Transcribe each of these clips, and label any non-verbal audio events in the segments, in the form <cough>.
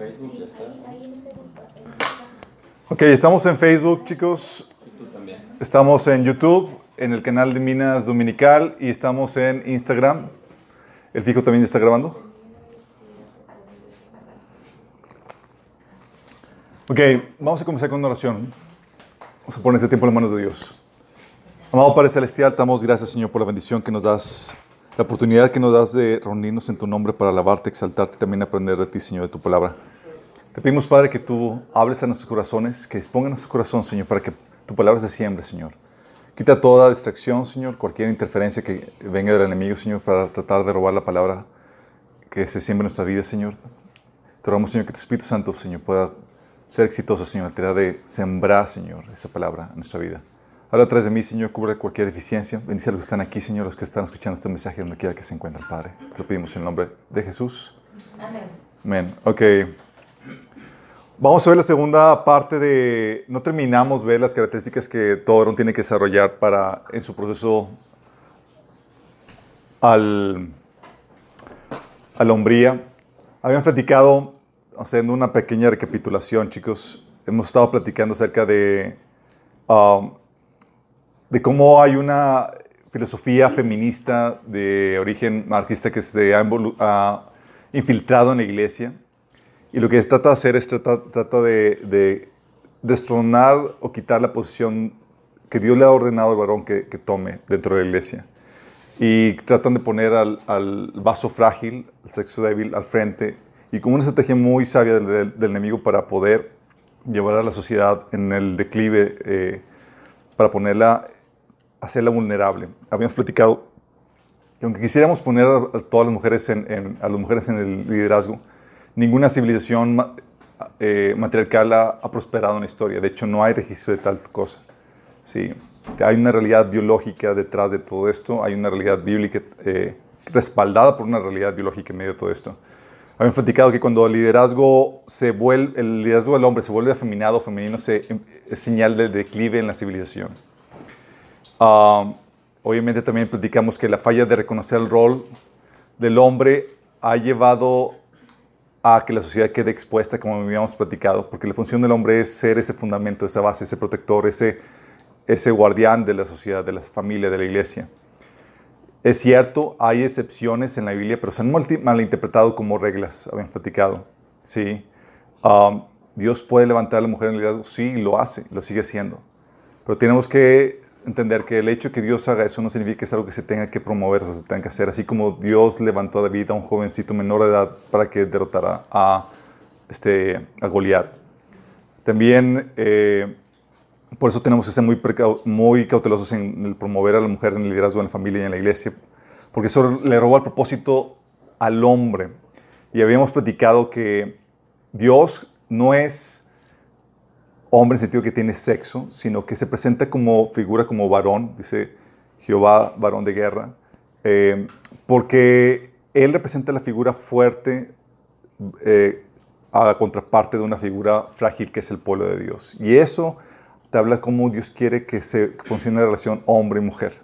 Facebook ya está. Ok, estamos en Facebook, chicos. Estamos en YouTube, en el canal de Minas Dominical y estamos en Instagram. ¿El fijo también está grabando? Ok, vamos a comenzar con una oración. Vamos a poner este tiempo en las manos de Dios. Amado Padre Celestial, damos gracias, Señor, por la bendición que nos das, la oportunidad que nos das de reunirnos en tu nombre para alabarte, exaltarte y también aprender de ti, Señor, de tu palabra. Te pedimos, Padre, que tú hables a nuestros corazones, que disponga nuestro corazón, Señor, para que tu palabra se siembre, Señor. Quita toda distracción, Señor, cualquier interferencia que venga del enemigo, Señor, para tratar de robar la palabra que se siembre en nuestra vida, Señor. Te rogamos, Señor, que tu Espíritu Santo, Señor, pueda ser exitoso, Señor, te de sembrar, Señor, esa palabra en nuestra vida. Habla atrás de mí, Señor, cubre cualquier deficiencia. Bendice a los que están aquí, Señor, los que están escuchando este mensaje donde quiera que se encuentren, Padre. Te lo pedimos en el nombre de Jesús. Amén. Amén. Ok. Vamos a ver la segunda parte de... No terminamos ver las características que todo varón tiene que desarrollar para, en su proceso al, a la hombría. Habíamos platicado, haciendo una pequeña recapitulación, chicos, hemos estado platicando acerca de, um, de cómo hay una filosofía feminista de origen marxista que se ha, infiltrado en la iglesia. Y lo que se trata de hacer es trata, trata de, de destronar o quitar la posición que Dios le ha ordenado al varón que, tome dentro de la iglesia. Y tratan de poner al, al vaso frágil, al sexo débil, al frente. Y como una estrategia muy sabia del enemigo para poder llevar a la sociedad en el declive, eh, para ponerla, hacerla vulnerable. Habíamos platicado que aunque quisiéramos poner a, todas las mujeres en, a las mujeres en el liderazgo, ninguna civilización eh, matriarcal ha, prosperado en la historia. De hecho, no hay registro de tal cosa. Sí, hay una realidad biológica detrás de todo esto, hay una realidad bíblica eh, respaldada por una realidad biológica en medio de todo esto. Habíamos platicado que cuando el liderazgo, se vuelve, el liderazgo del hombre se vuelve afeminado femenino, se, es señal de declive en la civilización. Ah, obviamente también platicamos que la falla de reconocer el rol del hombre ha llevado a que la sociedad quede expuesta, como habíamos platicado, porque la función del hombre es ser ese fundamento, esa base, ese protector, ese, ese guardián de la sociedad, de la familia, de la iglesia. Es cierto, hay excepciones en la Biblia, pero se han malinterpretado como reglas, habíamos platicado. Sí. Um, Dios puede levantar a la mujer en el liderazgo, sí, lo hace, lo sigue haciendo. Pero tenemos que entender que el hecho de que Dios haga eso no significa que es algo que se tenga que promover o se tenga que hacer. Así como Dios levantó a David, a un jovencito menor de edad, para que derrotara a, este, a Goliat. También, eh, por eso tenemos que ser muy, muy cautelosos en el promover a la mujer en el liderazgo en la familia y en la iglesia, porque eso le roba el propósito al hombre. Y habíamos platicado que Dios no es hombre en sentido que tiene sexo, sino que se presenta como figura como varón, dice Jehová, varón de guerra, eh, porque él representa la figura fuerte eh, a la contraparte de una figura frágil que es el pueblo de Dios. Y eso te habla cómo Dios quiere que se funcione la relación hombre y mujer.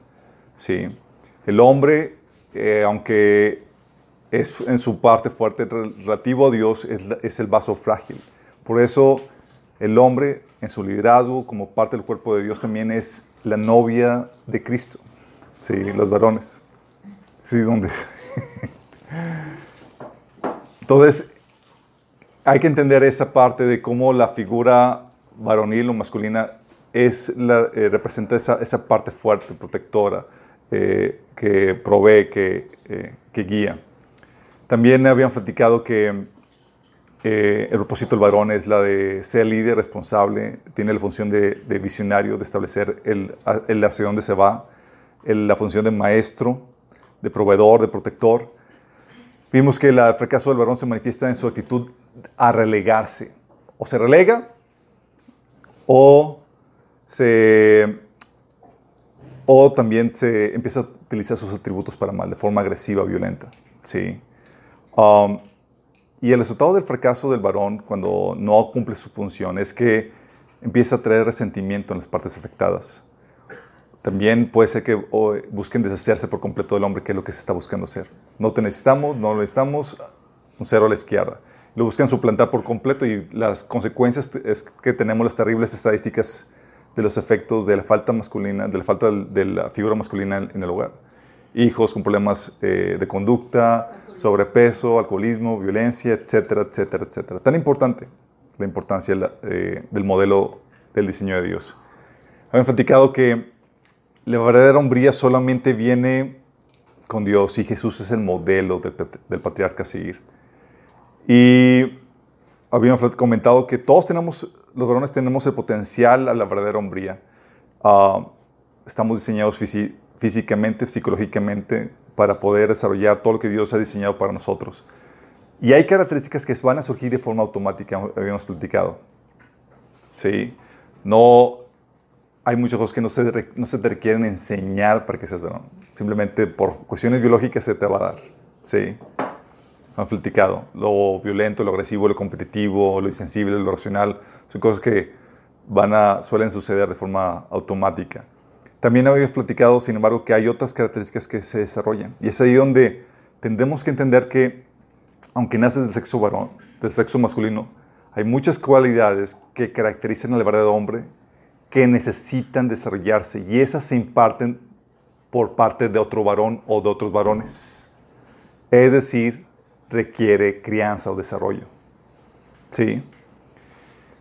¿sí? El hombre, eh, aunque es en su parte fuerte relativo a Dios, es el vaso frágil. Por eso el hombre en su liderazgo como parte del cuerpo de Dios también es la novia de Cristo. Sí, los varones. Sí, donde. <laughs> Entonces, hay que entender esa parte de cómo la figura varonil o masculina es la, eh, representa esa, esa parte fuerte, protectora, eh, que provee, que, eh, que guía. También habían platicado que eh, el propósito del varón es la de ser líder responsable, tiene la función de, de visionario, de establecer el, el hacia dónde se va, el- la función de maestro, de proveedor, de protector. Vimos que el fracaso del varón se manifiesta en su actitud a relegarse. O se relega o se o también se empieza a utilizar sus atributos para mal, de forma agresiva, violenta. ¿sí? Um, y el resultado del fracaso del varón, cuando no cumple su función, es que empieza a traer resentimiento en las partes afectadas. También puede ser que busquen deshacerse por completo del hombre, que es lo que se está buscando hacer. No te necesitamos, no lo necesitamos, un cero a la izquierda. lo buscan suplantar por completo y las consecuencias es que tenemos las terribles estadísticas de los efectos de la falta masculina, de la falta de la figura masculina en el hogar. Hijos con problemas eh, de conducta, sobrepeso, alcoholismo, violencia, etcétera, etcétera, etcétera. Tan importante la importancia eh, del modelo del diseño de Dios. Habían platicado que la verdadera hombría solamente viene con Dios y Jesús es el modelo del, patriarca a seguir. Y habíamos comentado que todos tenemos, los varones tenemos el potencial a la verdadera hombría. Ah, estamos diseñados físicamente, psicológicamente, para poder desarrollar todo lo que Dios ha diseñado para nosotros. Y hay características que van a surgir de forma automática, habíamos platicado. ¿Sí? No, hay muchas cosas que no se, no se te requieren enseñar para que seas varón. Simplemente por cuestiones biológicas se te va a dar. ¿Sí? Han platicado. Lo violento, lo agresivo, lo competitivo, lo insensible, lo racional, son cosas que van a, suelen suceder de forma automática. También habíamos platicado, sin embargo, que hay otras características que se desarrollan. Y es ahí donde tendremos que entender que aunque naces del sexo varón, del sexo masculino, hay muchas cualidades que caracterizan al verdadero hombre que necesitan desarrollarse y esas se imparten por parte de otro varón o de otros varones. Es decir, requiere crianza o desarrollo. ¿Sí?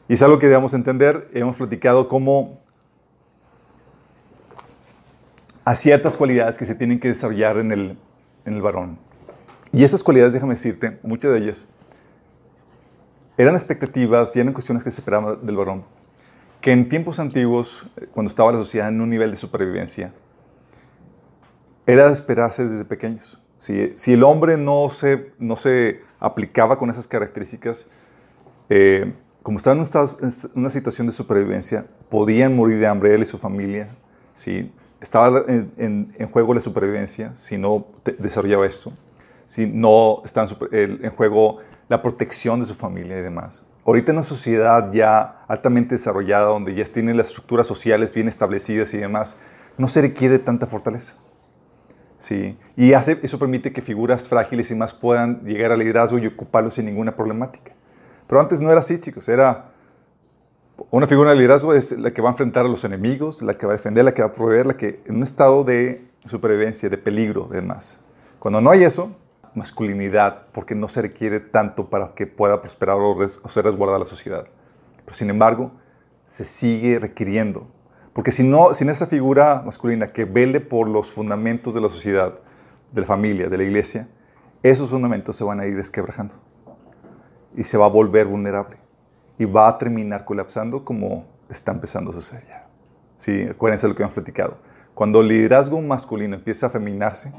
Y es algo que debemos entender. Hemos platicado cómo hay ciertas cualidades que se tienen que desarrollar en el, en el varón. Y esas cualidades, déjame decirte, muchas de ellas eran expectativas y eran cuestiones que se esperaban del varón. Que en tiempos antiguos, cuando estaba la sociedad en un nivel de supervivencia, era de esperarse desde pequeños. Si, si el hombre no se, no se aplicaba con esas características, eh, como estaba en, en, una situación de supervivencia, podían morir de hambre él y su familia. ¿sí? Estaba en, juego la supervivencia si no desarrollaba esto si no está en, juego la protección de su familia y demás. Ahorita en una sociedad ya altamente desarrollada, donde ya tienen las estructuras sociales bien establecidas y demás, no se requiere tanta fortaleza. ¿sí? Y hace, eso permite que figuras frágiles y más puedan llegar al liderazgo y ocuparlo sin ninguna problemática. Pero antes no era así, chicos. Era una figura de liderazgo es la que va a enfrentar a los enemigos, la que va a defender, la que va a proveer, la que en un estado de supervivencia, de peligro, demás. Cuando no hay eso, masculinidad porque no se requiere tanto para que pueda prosperar o, ser resguardada la sociedad. Pero sin embargo, se sigue requiriendo. Porque si no, sin esa figura masculina que vele por los fundamentos de la sociedad, de la familia, de la iglesia, esos fundamentos se van a ir desquebrajando. Y se va a volver vulnerable. Y va a terminar colapsando como está empezando a suceder ya. Sí, acuérdense de lo que hemos platicado. Cuando el liderazgo masculino empieza a feminarse,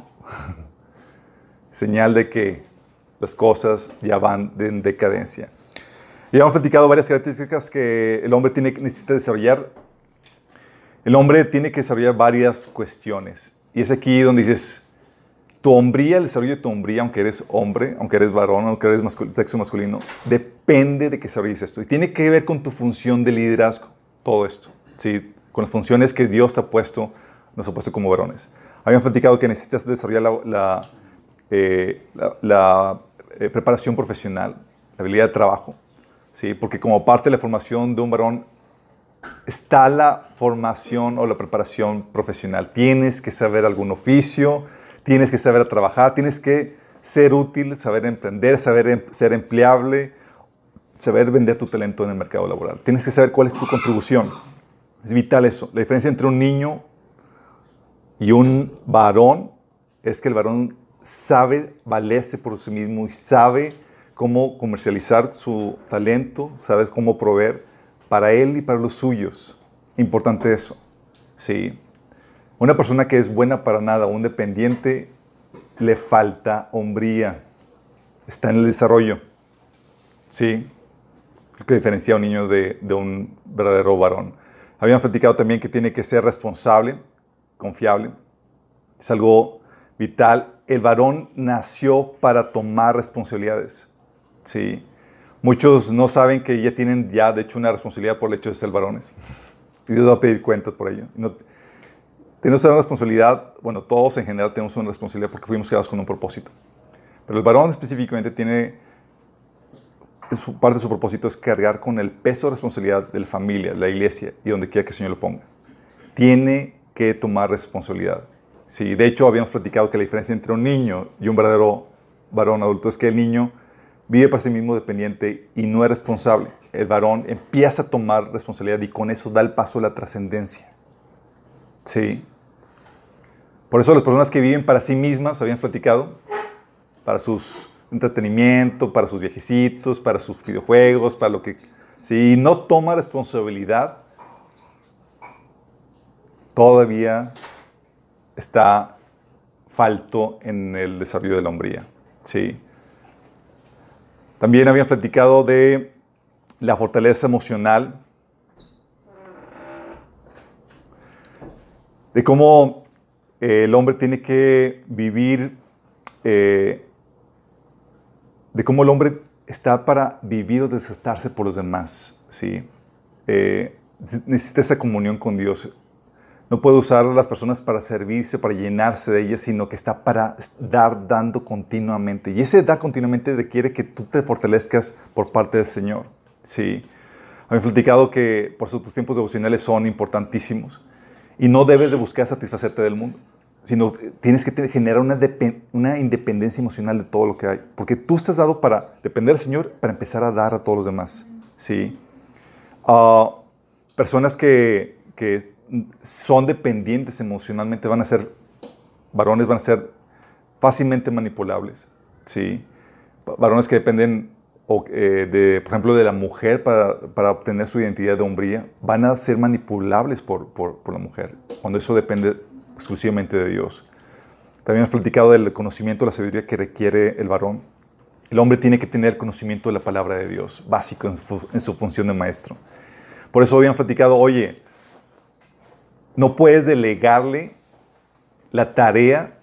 <laughs> señal de que las cosas ya van en decadencia. Y hemos platicado varias características que el hombre tiene, necesita desarrollar. El hombre tiene que desarrollar varias cuestiones. Y es aquí donde dices, tu hombría, el desarrollo de tu hombría, aunque eres hombre, aunque eres varón, aunque eres sexo masculino, depende de que desarrolles esto. Y tiene que ver con tu función de liderazgo, todo esto. ¿sí? Con las funciones que Dios te ha puesto, nos ha puesto como varones. Habíamos platicado que necesitas desarrollar la eh, la, eh, preparación profesional, la habilidad de trabajo, ¿sí? porque como parte de la formación de un varón está la formación o la preparación profesional. Tienes que saber algún oficio, tienes que saber trabajar, tienes que ser útil, saber emprender, saber em, ser empleable, saber vender tu talento en el mercado laboral. Tienes que saber cuál es tu contribución. Es vital eso. La diferencia entre un niño y un varón es que el varón sabe valerse por sí mismo y sabe cómo comercializar su talento, sabes cómo proveer para él y para los suyos. Importante eso. Sí. Una persona que es buena para nada, un dependiente, le falta hombría. Está en el desarrollo. Sí. Lo que diferencia a un niño de, un verdadero varón. Habían platicado también que tiene que ser responsable, confiable. Es algo vital el varón nació para tomar responsabilidades. ¿sí? Muchos no saben que ya tienen ya, de hecho, una responsabilidad por el hecho de ser varones. Y Dios va a pedir cuentas por ello. No, tenemos una responsabilidad, bueno, todos en general tenemos una responsabilidad porque fuimos creados con un propósito. Pero el varón específicamente tiene parte de su propósito es cargar con el peso de responsabilidad de la familia, la iglesia y donde quiera que el Señor lo ponga. Tiene que tomar responsabilidad. Sí, de hecho, habíamos platicado que la diferencia entre un niño y un verdadero varón adulto es que el niño vive para sí mismo dependiente y no es responsable. El varón empieza a tomar responsabilidad y con eso da el paso a la trascendencia. Sí. Por eso las personas que viven para sí mismas, habían platicado, para sus entretenimiento, para sus viejecitos, para sus videojuegos, para lo que... Si no toma responsabilidad, todavía está falto en el desarrollo de la hombría. ¿sí? También habían platicado de la fortaleza emocional, de cómo el hombre tiene que vivir, eh, de cómo el hombre está para vivir o desatarse por los demás. ¿sí? Eh, necesita esa comunión con Dios. No puede usar a las personas para servirse, para llenarse de ellas, sino que está para dar, dando continuamente. Y ese da continuamente requiere que tú te fortalezcas por parte del Señor. Sí. Había platicado que por eso tus tiempos devocionales son importantísimos. Y no debes de buscar satisfacerte del mundo, sino tienes que generar una, independencia emocional de todo lo que hay. Porque tú estás dado para depender del Señor, para empezar a dar a todos los demás. Sí. Ah, personas que, que son dependientes emocionalmente, van a ser, varones van a ser fácilmente manipulables, ¿sí? Varones que dependen, eh, de, por ejemplo, de la mujer para, para, obtener su identidad de hombría, van a ser manipulables por, por, por, la mujer, cuando eso depende exclusivamente de Dios. También hemos platicado del conocimiento de la sabiduría que requiere el varón. El hombre tiene que tener conocimiento de la palabra de Dios, básico en su, en su función de maestro. Por eso habían platicado, oye, no puedes delegarle la tarea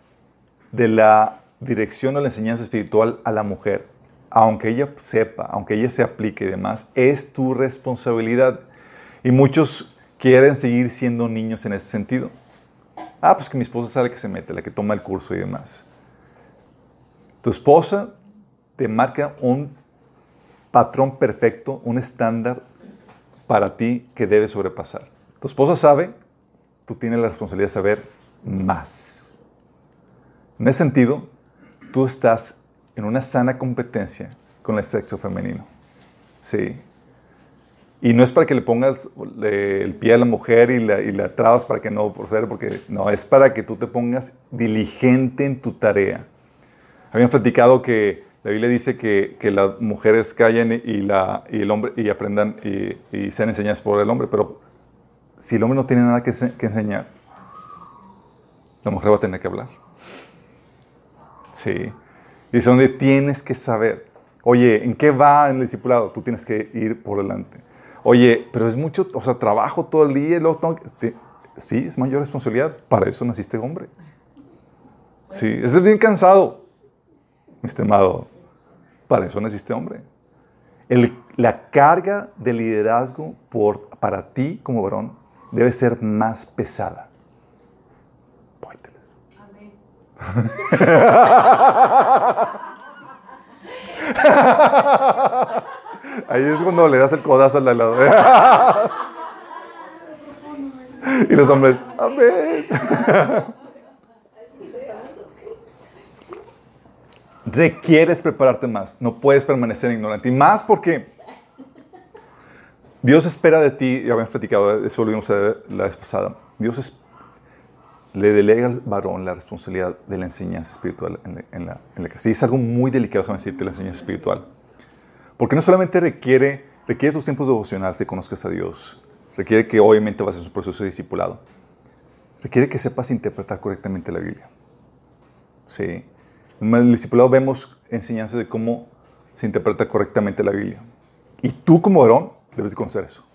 de la dirección o la enseñanza espiritual a la mujer. Aunque ella sepa, aunque ella se aplique y demás, es tu responsabilidad. Y muchos quieren seguir siendo niños en ese sentido. Ah, pues que mi esposa sabe que se mete, la que toma el curso y demás. Tu esposa te marca un patrón perfecto, un estándar para ti que debes sobrepasar. Tu esposa sabe tú tienes la responsabilidad de saber más. En ese sentido, tú estás en una sana competencia con el sexo femenino. Sí. Y no es para que le pongas el pie a la mujer y la, y la trabas para que no proceda, porque no, es para que tú te pongas diligente en tu tarea. Habían platicado que la Biblia dice que, que las mujeres callen y, la, y el hombre y aprendan y, y sean enseñadas por el hombre, pero si el hombre no tiene nada que, enseñar, la mujer va a tener que hablar. Sí. Dice donde tienes que saber. Oye, ¿en qué va en el discipulado? Tú tienes que ir por delante. Oye, pero es mucho, o sea, trabajo todo el día y luego Sí, es mayor responsabilidad. Para eso naciste hombre. Sí, es bien cansado, mi estimado. Para eso naciste hombre. la carga de liderazgo por, para ti como varón debe ser más pesada. Pónteles. Amén. <laughs> Ahí es cuando le das el codazo al lado. <laughs> y los hombres, amén. <laughs> Requieres prepararte más. No puedes permanecer ignorante. Y más porque Dios espera de ti, ya habíamos platicado, eso lo vimos la vez pasada. Dios le delega al varón la responsabilidad de la enseñanza espiritual en la, casa. Y es algo muy delicado, déjame decirte, la enseñanza espiritual. Porque no solamente requiere, requiere tus tiempos devocionales que conozcas a Dios, requiere que obviamente vas a un proceso de discipulado, requiere que sepas interpretar correctamente la Biblia. Sí. En el discipulado vemos enseñanzas de cómo se interpreta correctamente la Biblia. Y tú como varón Debes conocer eso.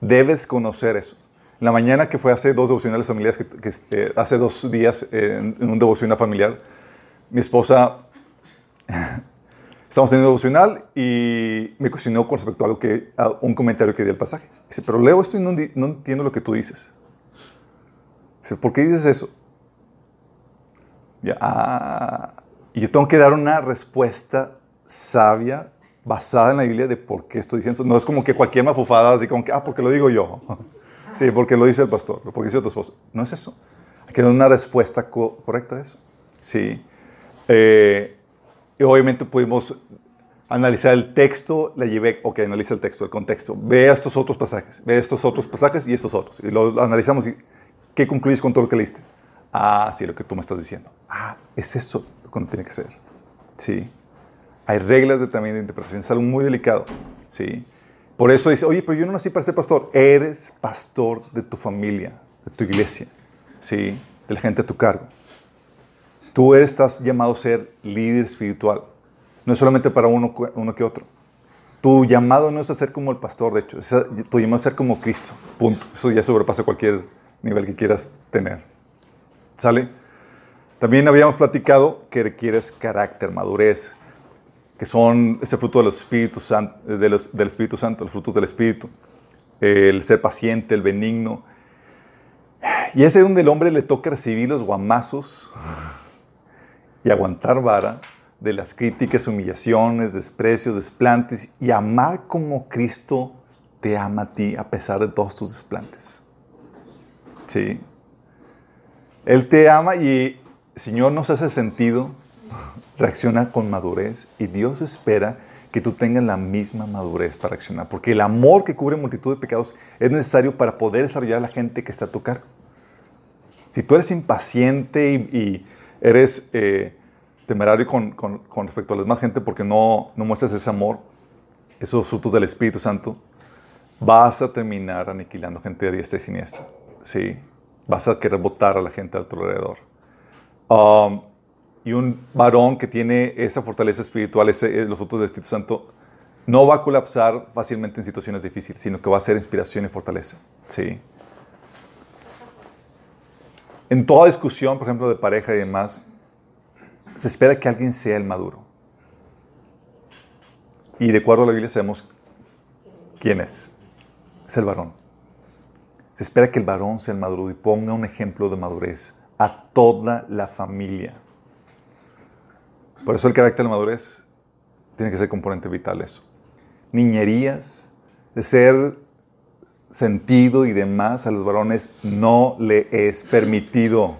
Debes conocer eso. En la mañana que fue hace dos devocionales familiares, que, eh, hace dos días en, un devocional familiar, mi esposa, estamos en un devocional y me cuestionó con respecto a, algo que, un comentario que di al pasaje. Dice, pero leo esto y no, no entiendo lo que tú dices. Dice, ¿por qué dices eso? Ya, ah, y yo tengo que dar una respuesta sabia, basada en la Biblia de por qué estoy diciendo. No es como que cualquier mafufada, así como que, ah, porque lo digo yo. <laughs> sí, porque lo dice el pastor, porque dice tu esposo. No es eso. Hay que dar una respuesta correcta a eso. Sí. Eh, y obviamente pudimos analizar el texto, le llevé, ok, analiza el texto, el contexto, ve estos otros pasajes, ve estos otros pasajes y estos otros. Y lo analizamos y ¿qué concluyes con todo lo que leíste? Ah, sí, lo que tú me estás diciendo. Ah, es eso lo que tiene que ser. Sí. Hay reglas de, también de interpretación, es algo muy delicado. Sí. Por eso dice, oye, pero yo no nací para ser pastor. Eres pastor de tu familia, de tu iglesia, ¿sí? de la gente a tu cargo. Tú eres, estás llamado a ser líder espiritual. No es solamente para uno, que otro. Tu llamado no es a ser como el pastor, de hecho, tu llamado es a ser como Cristo. Punto. Eso ya sobrepasa cualquier nivel que quieras tener. ¿Sale? También habíamos platicado que requieres carácter, madurez, que son ese fruto los, del Espíritu Santo, los frutos del Espíritu. El ser paciente, el benigno. Y ese es donde el hombre le toca recibir los guamazos y aguantar vara de las críticas, humillaciones, desprecios, desplantes y amar como Cristo te ama a ti a pesar de todos tus desplantes. Sí. Él te ama y Señor nos hace sentido, reacciona con madurez y Dios espera que tú tengas la misma madurez para reaccionar, porque el amor que cubre multitud de pecados es necesario para poder desarrollar a la gente que está a tu cargo. Si tú eres impaciente y, eres eh, temerario con, respecto a la demás gente porque no, no muestras ese amor, esos frutos del Espíritu Santo, vas a terminar aniquilando gente de diestra y siniestra. Sí, vas a querer botar a la gente a tu alrededor. Um, y un varón que tiene esa fortaleza espiritual, ese, los frutos del Espíritu Santo, no va a colapsar fácilmente en situaciones difíciles, sino que va a ser inspiración y fortaleza. Sí. En toda discusión, por ejemplo, de pareja y demás, se espera que alguien sea el maduro. Y de acuerdo a la Biblia sabemos quién es. Es el varón. Se espera que el varón sea el maduro y ponga un ejemplo de madurez a toda la familia. Por eso el carácter de madurez tiene que ser componente vital eso. Niñerías, de ser sentido y demás a los varones no le es permitido.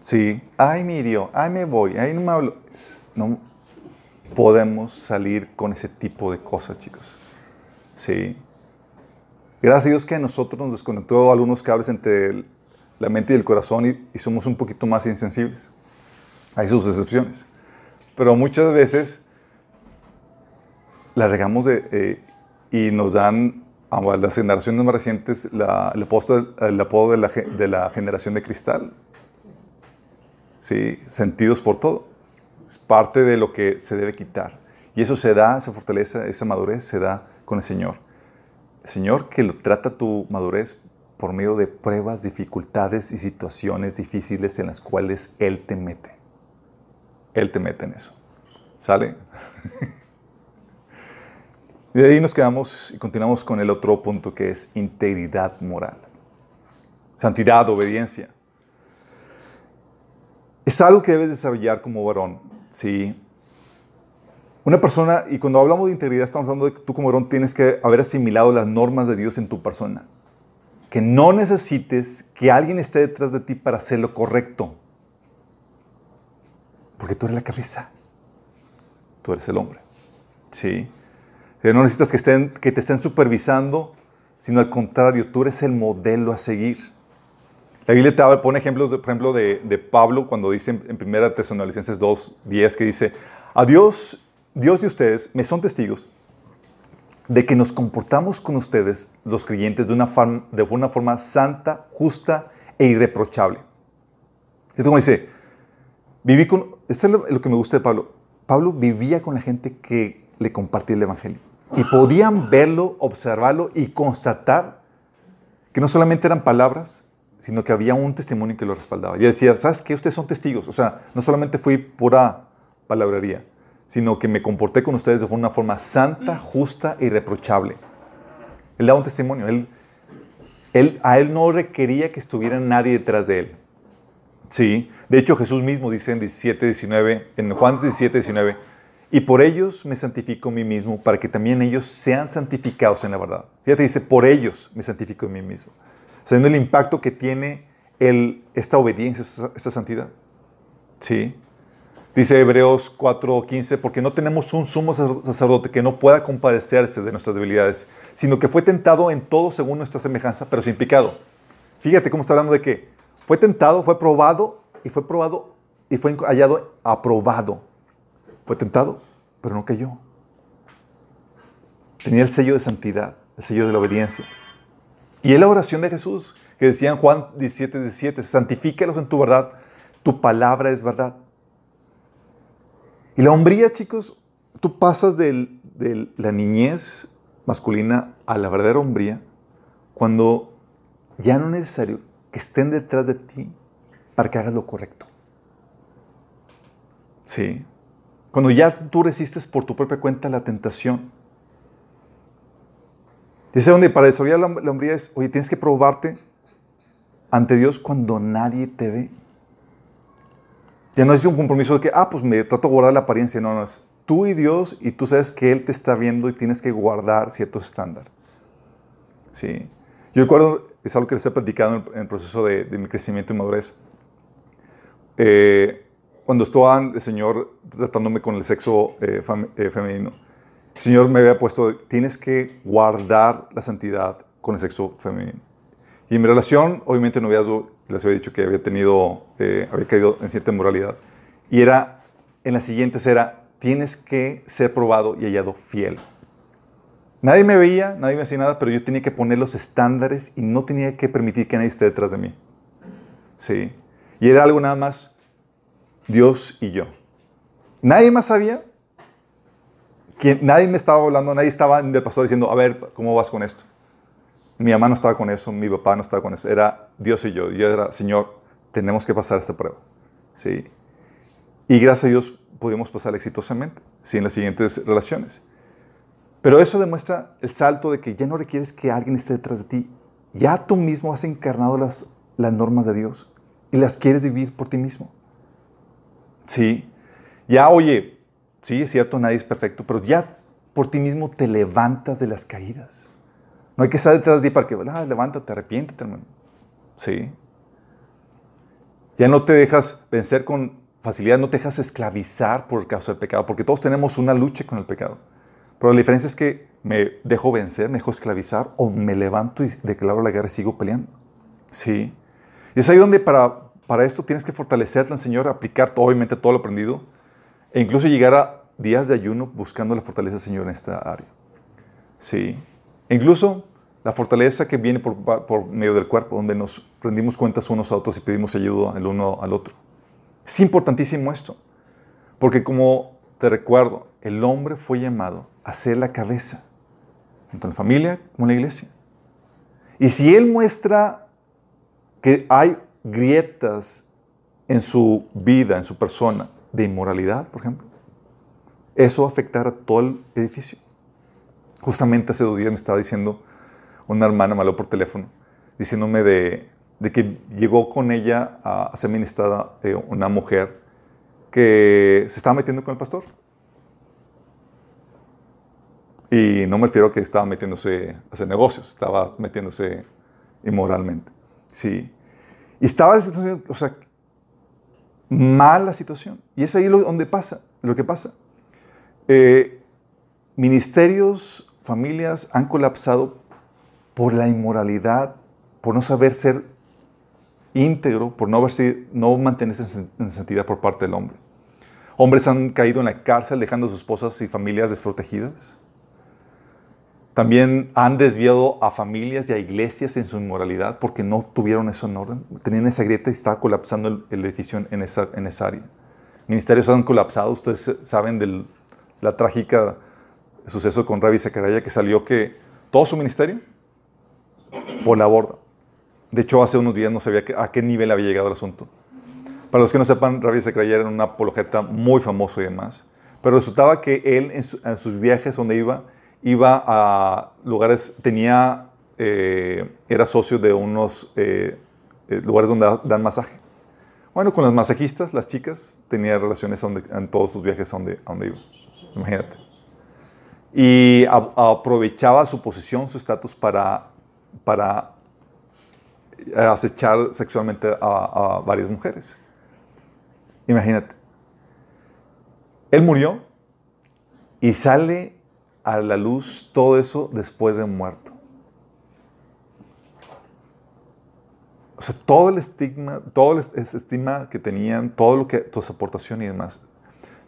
Sí, ay, me ay, me voy, ay, no me hablo. No podemos salir con ese tipo de cosas, chicos. Sí. Gracias a Dios que a nosotros nos desconectó algunos cables entre la mente y el corazón y, somos un poquito más insensibles. Hay sus excepciones. Pero muchas veces la regamos de, eh, y nos dan a las generaciones más recientes la, el, apodo de la, de la generación de cristal. ¿sí? sentidos por todo. Es parte de lo que se debe quitar. Y eso se da, esa fortaleza, esa madurez se da con el Señor. El Señor que lo trata tu madurez por medio de pruebas, dificultades y situaciones difíciles en las cuales Él te mete. Él te mete en eso. ¿Sale? <laughs> y de ahí nos quedamos y continuamos con el otro punto que es integridad moral. Santidad, obediencia. Es algo que debes desarrollar como varón, ¿sí? Una persona, y cuando hablamos de integridad, estamos hablando de que tú como varón tienes que haber asimilado las normas de Dios en tu persona. Que no necesites que alguien esté detrás de ti para hacer lo correcto. Porque tú eres la cabeza. Tú eres el hombre. ¿Sí? No necesitas que, estén, que te estén supervisando, sino al contrario, tú eres el modelo a seguir. La Biblia te pone ejemplos, de, por ejemplo, de, Pablo cuando dice en, 1 Tesalonicenses 2, 10, que dice, a Dios, Dios y ustedes me son testigos de que nos comportamos con ustedes, los creyentes, de una, forma, santa, justa e irreprochable. Y como dice, viví con, esto es lo, que me gusta de Pablo, Pablo vivía con la gente que le compartía el Evangelio. Y podían verlo, observarlo y constatar que no solamente eran palabras, sino que había un testimonio que lo respaldaba. Y decía, ¿sabes qué? Ustedes son testigos. O sea, no solamente fui pura palabrería, sino que me comporté con ustedes de una forma santa, justa e irreprochable. Él daba un testimonio. Él, él, a él no requería que estuviera nadie detrás de él. Sí. De hecho, Jesús mismo dice en 17, 19, en Juan 17, 19, Y por ellos me santifico a mí mismo, para que también ellos sean santificados en la verdad. Fíjate, dice, por ellos me santifico a mí mismo. Sabiendo el impacto que tiene el, esta obediencia, esta, esta santidad. ¿Sí? Dice Hebreos 4:15, porque no tenemos un sumo sacerdote que no pueda compadecerse de nuestras debilidades, sino que fue tentado en todo según nuestra semejanza, pero sin pecado. Fíjate cómo está hablando de que fue tentado, fue probado y fue probado y fue hallado aprobado. Fue tentado, pero no cayó. Tenía el sello de santidad, el sello de la obediencia. Y es la oración de Jesús que decía en Juan 17, 17, santifícalos en tu verdad, tu palabra es verdad. Y la hombría, chicos, tú pasas de la niñez masculina a la verdadera hombría cuando ya no es necesario que estén detrás de ti para que hagas lo correcto. Sí. Cuando ya tú resistes por tu propia cuenta la tentación. Dice donde para desarrollar la, la hombría es, oye, tienes que probarte ante Dios cuando nadie te ve. Ya no es un compromiso de que, ah, pues me trato de guardar la apariencia. No, no, es tú y Dios y tú sabes que Él te está viendo y tienes que guardar ciertos estándares. Sí. Yo recuerdo, es algo que les he platicado en el proceso de, mi crecimiento y madurez. Eh, cuando estaba el Señor tratándome con el sexo eh, eh, femenino, el Señor me había puesto, tienes que guardar la santidad con el sexo femenino. Y en mi relación, obviamente no había, les había dicho que había tenido, había caído en cierta moralidad. Y era, en las siguientes era, tienes que ser probado y hallado fiel. Nadie me veía, nadie me hacía nada, pero yo tenía que poner los estándares y no tenía que permitir que nadie esté detrás de mí. Sí. Y era algo nada más Dios y yo. Nadie más sabía. Que nadie me estaba hablando, nadie estaba en el pastor diciendo, a ver, ¿cómo vas con esto? Mi mamá no estaba con eso, mi papá no estaba con eso. Era Dios y yo. Yo era, Señor, tenemos que pasar esta prueba. Sí. Y gracias a Dios pudimos pasar exitosamente, sí, en las siguientes relaciones. Pero eso demuestra el salto de que ya no requieres que alguien esté detrás de ti. Ya tú mismo has encarnado las, las normas de Dios y las quieres vivir por ti mismo. Sí. Ya, oye, sí, es cierto, nadie es perfecto, pero ya por ti mismo te levantas de las caídas. No hay que estar detrás de ti para que, ah, levántate, arrepiéntete, hermano. Sí. Ya no te dejas vencer con facilidad, no te dejas esclavizar por causa del pecado, porque todos tenemos una lucha con el pecado. Pero la diferencia es que me dejo vencer, me dejo esclavizar o me levanto y declaro la guerra y sigo peleando. Sí. Y es ahí donde para, para esto tienes que fortalecerte al Señor, aplicar obviamente todo lo aprendido e incluso llegar a días de ayuno buscando la fortaleza del Señor en esta área. Sí. E incluso la fortaleza que viene por, por medio del cuerpo, donde nos rendimos cuentas unos a otros y pedimos ayuda el uno al otro. Es importantísimo esto, porque como te recuerdo, el hombre fue llamado a ser la cabeza, tanto en la familia como en la iglesia. Y si él muestra que hay grietas en su vida, en su persona, de inmoralidad, por ejemplo, eso va a afectar a todo el edificio. Justamente hace dos días me estaba diciendo una hermana, me habló por teléfono, diciéndome de, de que llegó con ella a, ser ministrada eh, una mujer que se estaba metiendo con el pastor. Y no me refiero a que estaba metiéndose a hacer negocios, estaba metiéndose inmoralmente. Sí. Y estaba en situación, o sea, mala situación. Y es ahí donde pasa, lo que pasa. Eh, ministerios, familias han colapsado por la inmoralidad, por no saber ser íntegro por no, verse, no mantenerse en santidad por parte del hombre. Hombres han caído en la cárcel dejando a sus esposas y familias desprotegidas. También han desviado a familias y a iglesias en su inmoralidad porque no tuvieron eso en orden. Tenían esa grieta y estaba colapsando el, edificio en esa, en esa área. Ministerios han colapsado. Ustedes saben del la trágica suceso con Ravi Zacaraya que salió que todo su ministerio por la borda. De hecho, hace unos días no sabía a qué nivel había llegado el asunto. Para los que no sepan, Rabbi Zechariah era un apologeta muy famoso y demás. Pero resultaba que él en, sus viajes donde iba, iba a lugares, tenía, eh, era socio de unos eh, eh, lugares donde dan masaje. Bueno, con las masajistas, las chicas, tenía relaciones en todos sus viajes a donde, donde iba. Imagínate. Y aprovechaba su posición, su estatus para, para acechar sexualmente a, a varias mujeres. Imagínate. Él murió y sale a la luz todo eso después de muerto. O sea, todo el estigma, todo el estigma que tenían, todo lo que, su aportación y demás.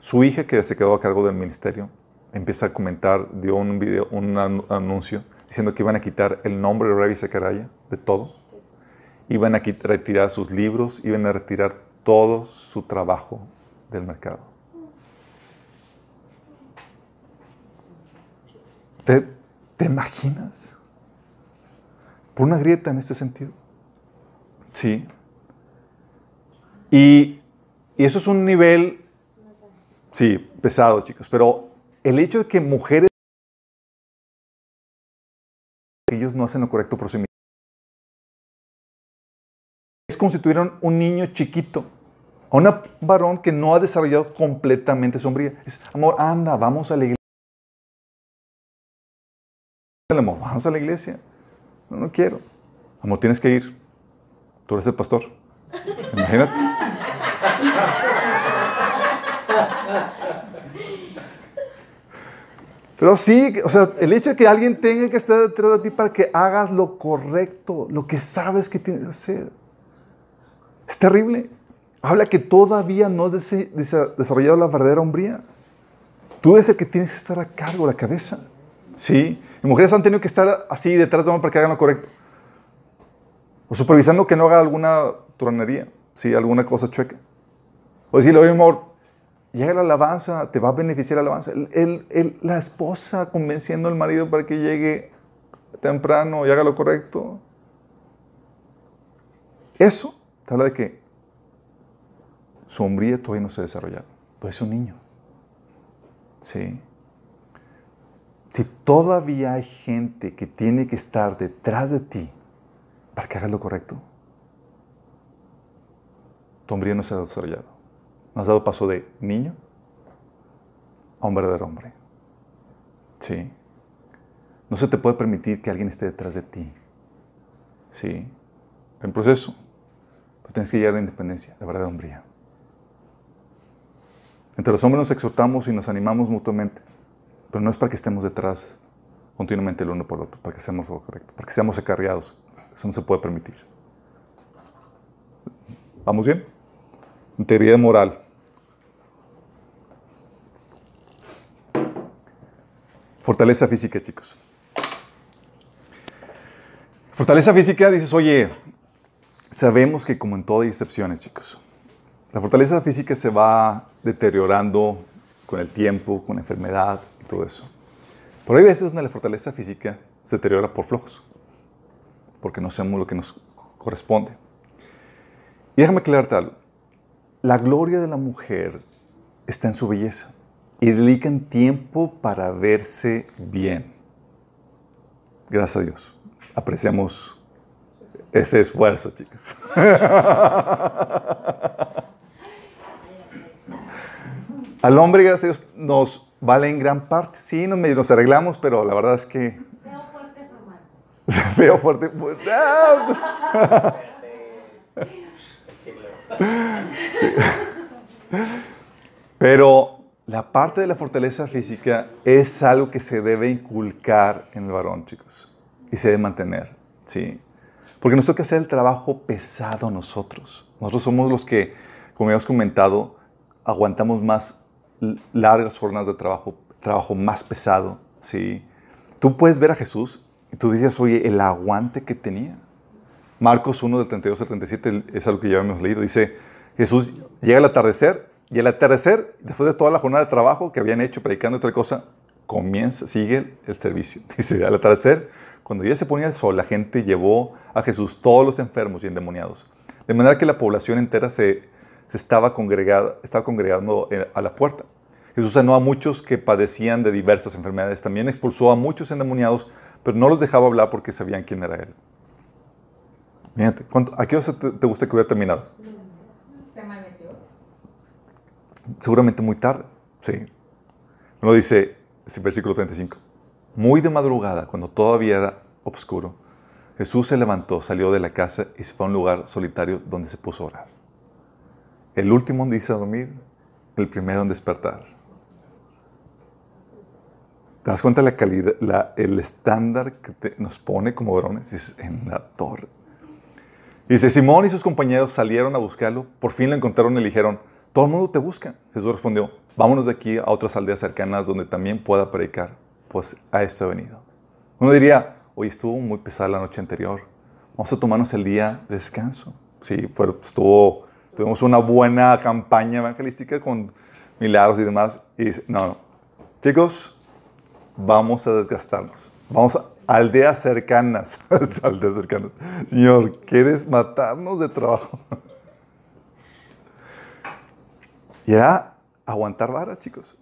Su hija, que se quedó a cargo del ministerio, empieza a comentar, dio un video, un anuncio diciendo que iban a quitar el nombre de Ravi Sakaraya de todo. Iban a retirar sus libros, iban a retirar todo su trabajo del mercado. ¿Te, ¿Te, imaginas? Por una grieta en este sentido. Sí. Y, y eso es un nivel, sí, pesado, chicos, pero el hecho de que mujeres ellos no hacen lo correcto por sí mismos. Es tuvieran un niño chiquito, a un varón que no ha desarrollado completamente sombría. Es, amor, anda, vamos a la iglesia. Vamos a la iglesia. No, no quiero. Amor, tienes que ir. Tú eres el pastor. Imagínate. Pero sí, o sea, el hecho de que alguien tenga que estar detrás de ti para que hagas lo correcto, lo que sabes que tienes que hacer, es terrible. Habla que todavía no has desarrollado la verdadera hombría. Tú eres el que tienes que estar a cargo, la cabeza. ¿Sí? Y mujeres han tenido que estar así detrás de hombre para que hagan lo correcto. O supervisando que no haga alguna tronería, ¿sí? alguna cosa chueca. O decirle, oye, amor, llega la alabanza, te va a beneficiar la alabanza. El, la esposa convenciendo al marido para que llegue temprano y haga lo correcto. Eso te habla de que su hombría todavía no se ha desarrollado. Pues es un niño. ¿Sí? Si todavía hay gente que tiene que estar detrás de ti para que hagas lo correcto. Tu hombría no se ha desarrollado. No has dado paso de niño a un verdadero hombre. Sí. No se te puede permitir que alguien esté detrás de ti. Sí. En proceso. Pero tienes que llegar a la independencia, la verdadera hombría. Entre los hombres nos exhortamos y nos animamos mutuamente. Pero no es para que estemos detrás continuamente el uno por el otro, para que seamos lo para que seamos acarreados eso no se puede permitir. ¿Vamos bien? Integridad moral. Fortaleza física, chicos. Fortaleza física, dices, oye, sabemos que como en todas excepciones, chicos, la fortaleza física se va deteriorando con el tiempo, con la enfermedad todo eso. Pero hay veces donde la fortaleza física se deteriora por flojos porque no hacemos lo que nos corresponde. Y déjame aclararte algo. La gloria de la mujer está en su belleza y dedican tiempo para verse bien. Gracias a Dios. Apreciamos ese esfuerzo, chicas. <laughs> Al hombre, gracias a Dios, nos vale en gran parte. Sí, nos, nos arreglamos, pero la verdad es que Feo, fuerte. <laughs> <laughs> Pero la parte de la fortaleza física es algo que se debe inculcar en el varón, chicos. Y se debe mantener, ¿sí? Porque nos toca hacer el trabajo pesado nosotros. Nosotros somos los que, como hemos comentado, aguantamos más largas jornadas de trabajo, trabajo más pesado, ¿sí? Tú puedes ver a Jesús y tú dices, oye, el aguante que tenía. Marcos 1 del 32 al 37 es algo que ya hemos leído. Dice, Jesús llega al atardecer y al atardecer, después de toda la jornada de trabajo que habían hecho predicando otra cosa, comienza, sigue el servicio. <laughs> Dice, al atardecer, cuando ya se ponía el sol, la gente llevó a Jesús todos los enfermos y endemoniados. De manera que la población entera se, se estaba, congregada, estaba congregando eh, a la puerta. Jesús sanó a muchos que padecían de diversas enfermedades. También expulsó a muchos endemoniados pero no los dejaba hablar porque sabían quién era él. Fíjate, ¿a qué hora te, te gusta que hubiera terminado? ¿Se amaneció? Seguramente muy tarde, sí. Uno dice, es el versículo 35, muy de madrugada, cuando todavía era oscuro, Jesús se levantó, salió de la casa y se fue a un lugar solitario donde se puso a orar. El último en dice a dormir, el primero en despertar. ¿Te das cuenta la calidad, el estándar que nos pone como varones? Es en la torre. Dice, Simón y sus compañeros salieron a buscarlo, por fin lo encontraron y le dijeron, todo el mundo te busca. Jesús respondió, vámonos de aquí a otras aldeas cercanas donde también pueda predicar, pues a esto he venido. Uno diría, hoy estuvo muy pesada la noche anterior, vamos a tomarnos el día de descanso. Sí, fue, estuvo, tuvimos una buena campaña evangelística con milagros y demás. Y dice, no, no, chicos, vamos a desgastarnos. Vamos a aldeas cercanas. <laughs> aldeas cercanas. Señor, ¿quieres matarnos de trabajo? <laughs> y era aguantar varas, chicos.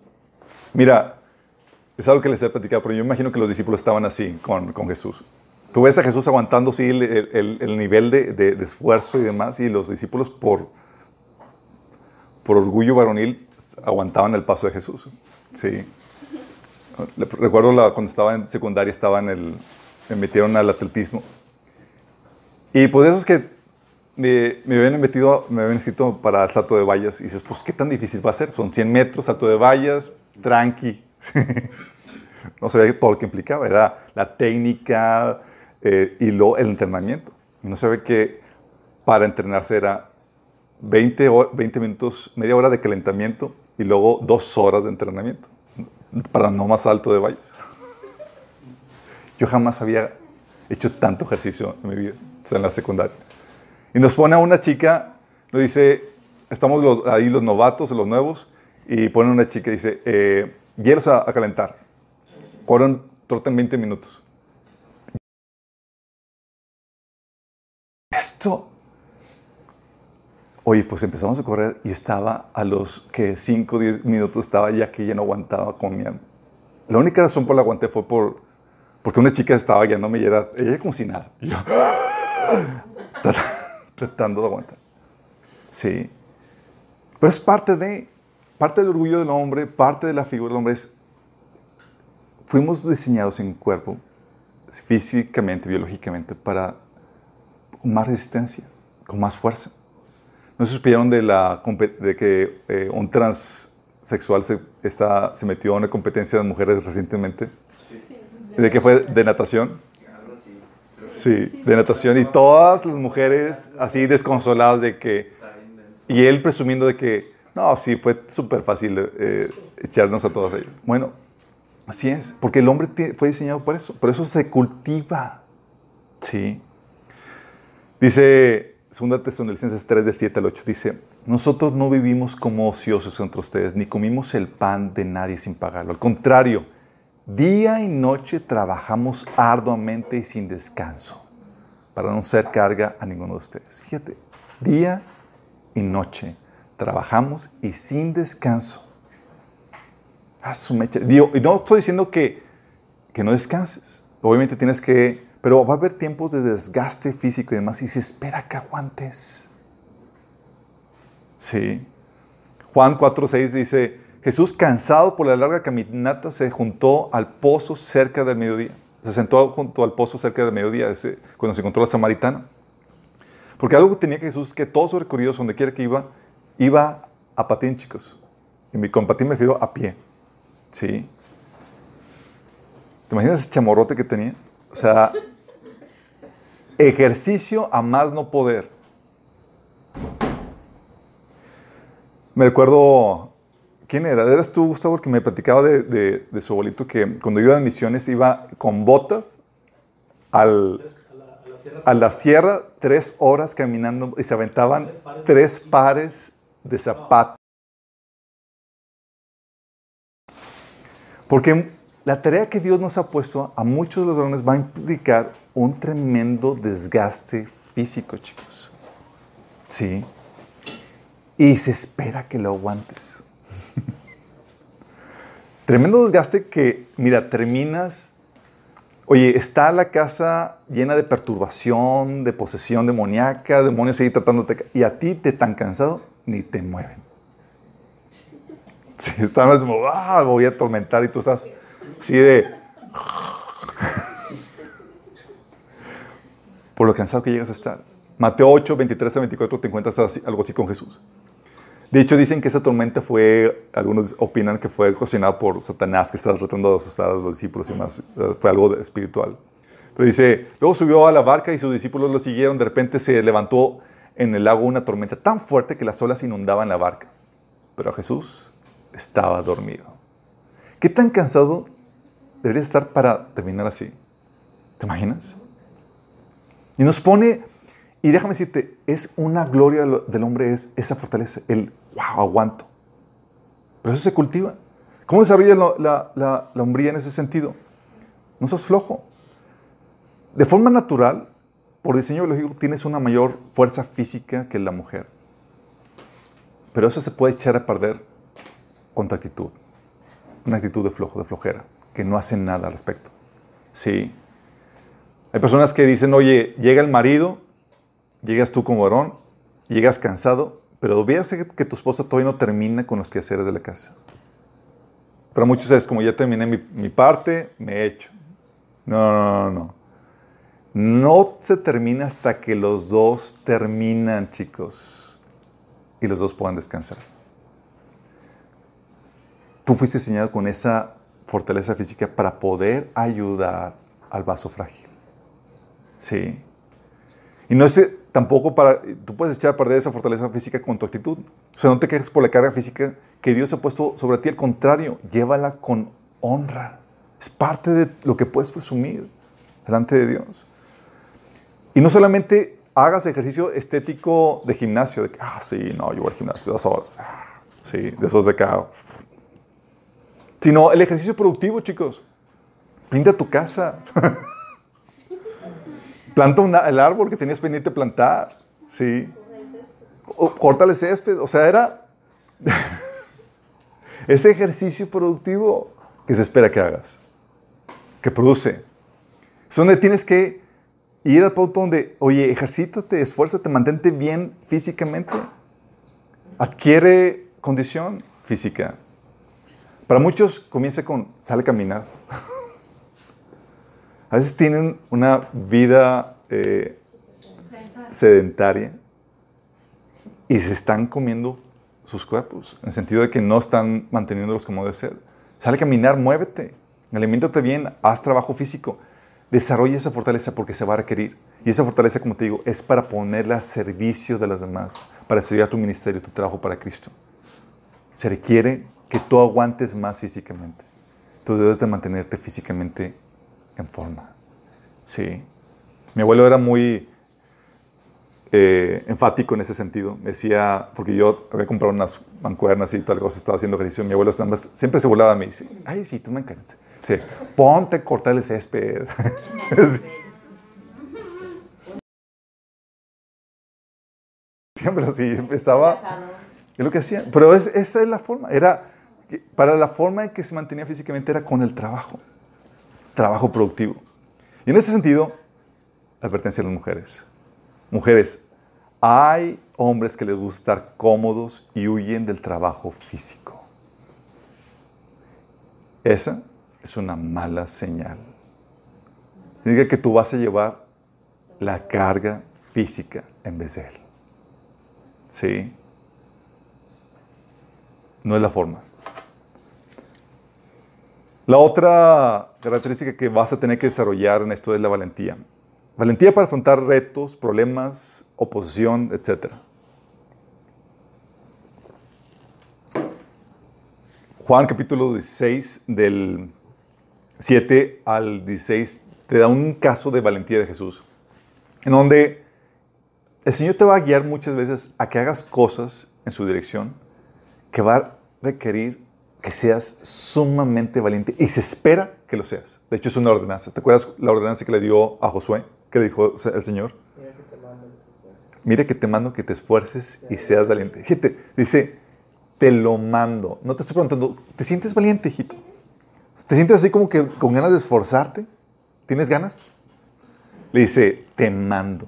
Mira, es algo que les he platicado, pero yo imagino que los discípulos estaban así con, con Jesús. Tú ves a Jesús aguantando sí, el, el, el nivel de, de, de, esfuerzo y demás, y los discípulos por, por orgullo varonil aguantaban el paso de Jesús. Sí. Recuerdo la, cuando estaba en secundaria, estaba en el, me metieron al atletismo. Y pues eso es que me, me, habían metido, me habían escrito para el salto de vallas. Y dices, pues, ¿qué tan difícil va a ser? Son 100 metros, salto de vallas, tranqui. <laughs> no sabía todo lo que implicaba. Era la técnica eh, y lo, el entrenamiento. Y no sabía que para entrenarse era 20, 20 minutos, media hora de calentamiento y luego dos horas de entrenamiento para no más alto de valles. Yo jamás había hecho tanto ejercicio en mi vida, en la secundaria. Y nos pone a una chica, nos dice, estamos los, ahí los novatos, los nuevos, y pone una chica y dice, eh, a, calentar. Corren, troten 20 minutos. Esto Oye, pues empezamos a correr y estaba a los que 5 o 10 minutos estaba ya que ya no aguantaba comiendo. La única razón por la aguanté fue por, porque una chica estaba guiándome y era ella como si nada. <laughs> Tratando de aguantar. Sí. Pero es parte de, parte del orgullo del hombre, parte de la figura del hombre es, fuimos diseñados en cuerpo, físicamente, biológicamente, para con más resistencia, con más fuerza. ¿No se supieron de, la, de que eh, un transexual se, está, se metió a una competencia de mujeres recientemente? Sí. ¿De qué fue? ¿De natación? Sí, de natación. Y todas las mujeres así desconsoladas de que... Y él presumiendo de que, no, sí, fue súper fácil eh, echarnos a todas ellas. Bueno, así es, porque el hombre fue diseñado por eso. Por eso se cultiva. Sí. Dice Segunda Tesalonicenses 3 del 7 al 8 dice, nosotros no vivimos como ociosos entre ustedes, ni comimos el pan de nadie sin pagarlo. Al contrario, día y noche trabajamos arduamente y sin descanso para no ser carga a ninguno de ustedes. Fíjate, día y noche trabajamos y sin descanso. A su mecha. Y no estoy diciendo que, que no descanses. Obviamente tienes que pero va a haber tiempos de desgaste físico y demás y se espera que aguantes. Sí. Juan 4.6 dice, Jesús cansado por la larga caminata se juntó al pozo cerca del mediodía. Se sentó junto al pozo cerca del mediodía cuando se encontró la samaritana. Porque algo tenía que Jesús que todos sus recorridos, donde quiera que iba, iba a patín, chicos. Y con patín me refiero a pie. ¿Sí? ¿Te imaginas ese chamorrote que tenía? O sea, ejercicio a más no poder. Me recuerdo, ¿quién era? ¿Eras tú, Gustavo, que me platicaba de, de, de, su abuelito que cuando iba a misiones iba con botas al, a, la, sierra tres horas caminando y se aventaban tres pares, tres pares de zapatos? Porque la tarea que Dios nos ha puesto a muchos varones va a implicar un tremendo desgaste físico, chicos. Sí. Y se espera que lo aguantes. <laughs> tremendo desgaste que, mira, terminas. Oye, está la casa llena de perturbación, de posesión demoníaca, demonios ahí tratándote. Y a ti te tan cansado, ni te mueven. <laughs> Sí, estás como, ah, voy a atormentar y tú estás así de... Por lo cansado que llegas a estar. Mateo 8, 23 a 24 te encuentras algo así con Jesús. De hecho, dicen que esa tormenta fue, algunos opinan que fue cocinada por Satanás, que estaba tratando de asustar a los discípulos y más. Fue algo espiritual. Pero dice, luego subió a la barca y sus discípulos lo siguieron. De repente se levantó en el lago una tormenta tan fuerte que las olas inundaban la barca. Pero Jesús estaba dormido. ¿Qué tan cansado deberías estar para terminar así? ¿Te imaginas? Y nos pone, y déjame decirte, es una gloria del hombre, es esa fortaleza, el wow, aguanto. Pero eso se cultiva. ¿Cómo desarrolla la, la, la hombría en ese sentido? No seas flojo. De forma natural, por diseño biológico, tienes una mayor fuerza física que la mujer. Pero eso se puede echar a perder con tu actitud. Una actitud de flojo, de flojera, que no hace nada al respecto. Sí. Hay personas que dicen, oye, llega el marido, llegas tú como varón, llegas cansado, pero veas que tu esposa todavía no termina con los quehaceres de la casa. Pero muchos es como ya terminé mi, mi parte, me he hecho. No, no, no, no. No se termina hasta que los dos terminan, chicos, y los dos puedan descansar. Tú fuiste diseñado con esa fortaleza física para poder ayudar al vaso frágil. Sí. Y no es tampoco para, tú puedes echar a perder esa fortaleza física con tu actitud. O sea, no te quejes por la carga física que Dios ha puesto sobre ti, al contrario, llévala con honra. Es parte de lo que puedes presumir delante de Dios. Y no solamente hagas ejercicio estético de gimnasio, de que, ah, sí, no, yo voy al gimnasio dos horas, ah, sí, de esos de acá. Sino el ejercicio productivo, chicos. Pinta tu casa. <laughs> Planta el árbol que tenías pendiente plantar. Sí. Córtale césped. O sea, era <laughs> ese ejercicio productivo que se espera que hagas. Que produce. Es donde tienes que ir al punto donde, oye, ejercítate, esfuérzate, mantente bien físicamente. Adquiere condición física. Para muchos comienza con, sale a caminar. a veces tienen una vida eh, sedentaria y se están comiendo sus cuerpos, en el sentido de que no están manteniéndolos como debe ser. Sale a caminar, muévete, alimentate bien, haz trabajo físico. Desarrolla esa fortaleza porque se va a requerir. Y esa fortaleza, como te digo, es para ponerla a servicio de las demás, para servir a tu ministerio, tu trabajo para Cristo. Se requiere que tú aguantes más físicamente. Tú debes de mantenerte físicamente en forma. Sí. Mi abuelo era muy eh, enfático en ese sentido. Decía, porque yo había comprado unas mancuernas y tal cosa, estaba haciendo ejercicio. Mi abuelo siempre se burlaba de mí. Dice, ay, sí, tú me encantas. Sí, ponte a cortar el césped. <laughs> Siempre así, empezaba. Es lo que hacía. Pero esa es la forma. Era, para la forma en que se mantenía físicamente era con el trabajo. Trabajo productivo. Y en ese sentido, advertencia a las mujeres. Mujeres, hay hombres que les gusta estar cómodos y huyen del trabajo físico. Esa es una mala señal. Significa que tú vas a llevar la carga física en vez de él. ¿Sí? No es la forma. La otra característica que vas a tener que desarrollar en esto es la valentía. Valentía para afrontar retos, problemas, oposición, etc. Juan capítulo 16 del 7 al 16 te da un caso de valentía de Jesús, en donde el Señor te va a guiar muchas veces a que hagas cosas en su dirección que va a requerir que seas sumamente valiente y se espera que lo seas. De hecho, es una ordenanza. ¿Te acuerdas la ordenanza que le dio a Josué? Que le dijo el Señor. Mira que te mando que te esfuerces y seas valiente. Fíjate, dice, te lo mando. No te estoy preguntando, ¿te sientes valiente, hijito? ¿Te sientes así como que con ganas de esforzarte? ¿Tienes ganas? Le dice, te mando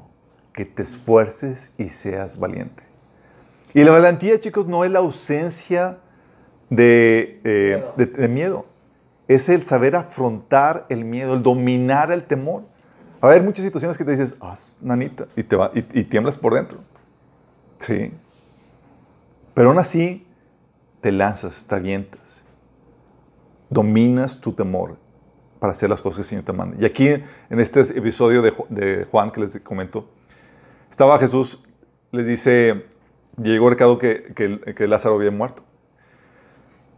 que te esfuerces y seas valiente. Y la valentía, chicos, no es la ausencia de, eh, de- de miedo. Es el saber afrontar el miedo, el dominar el temor. A haber muchas situaciones que te dices, ah, nanita, y, te va, y, y tiemblas por dentro. Sí. Pero aún así, te lanzas, te avientas. Dominas tu temor para hacer las cosas que el Señor te manda. Y aquí, en este episodio de, de Juan que les comento, estaba Jesús, les dice, llegó el recado que, que Lázaro había muerto.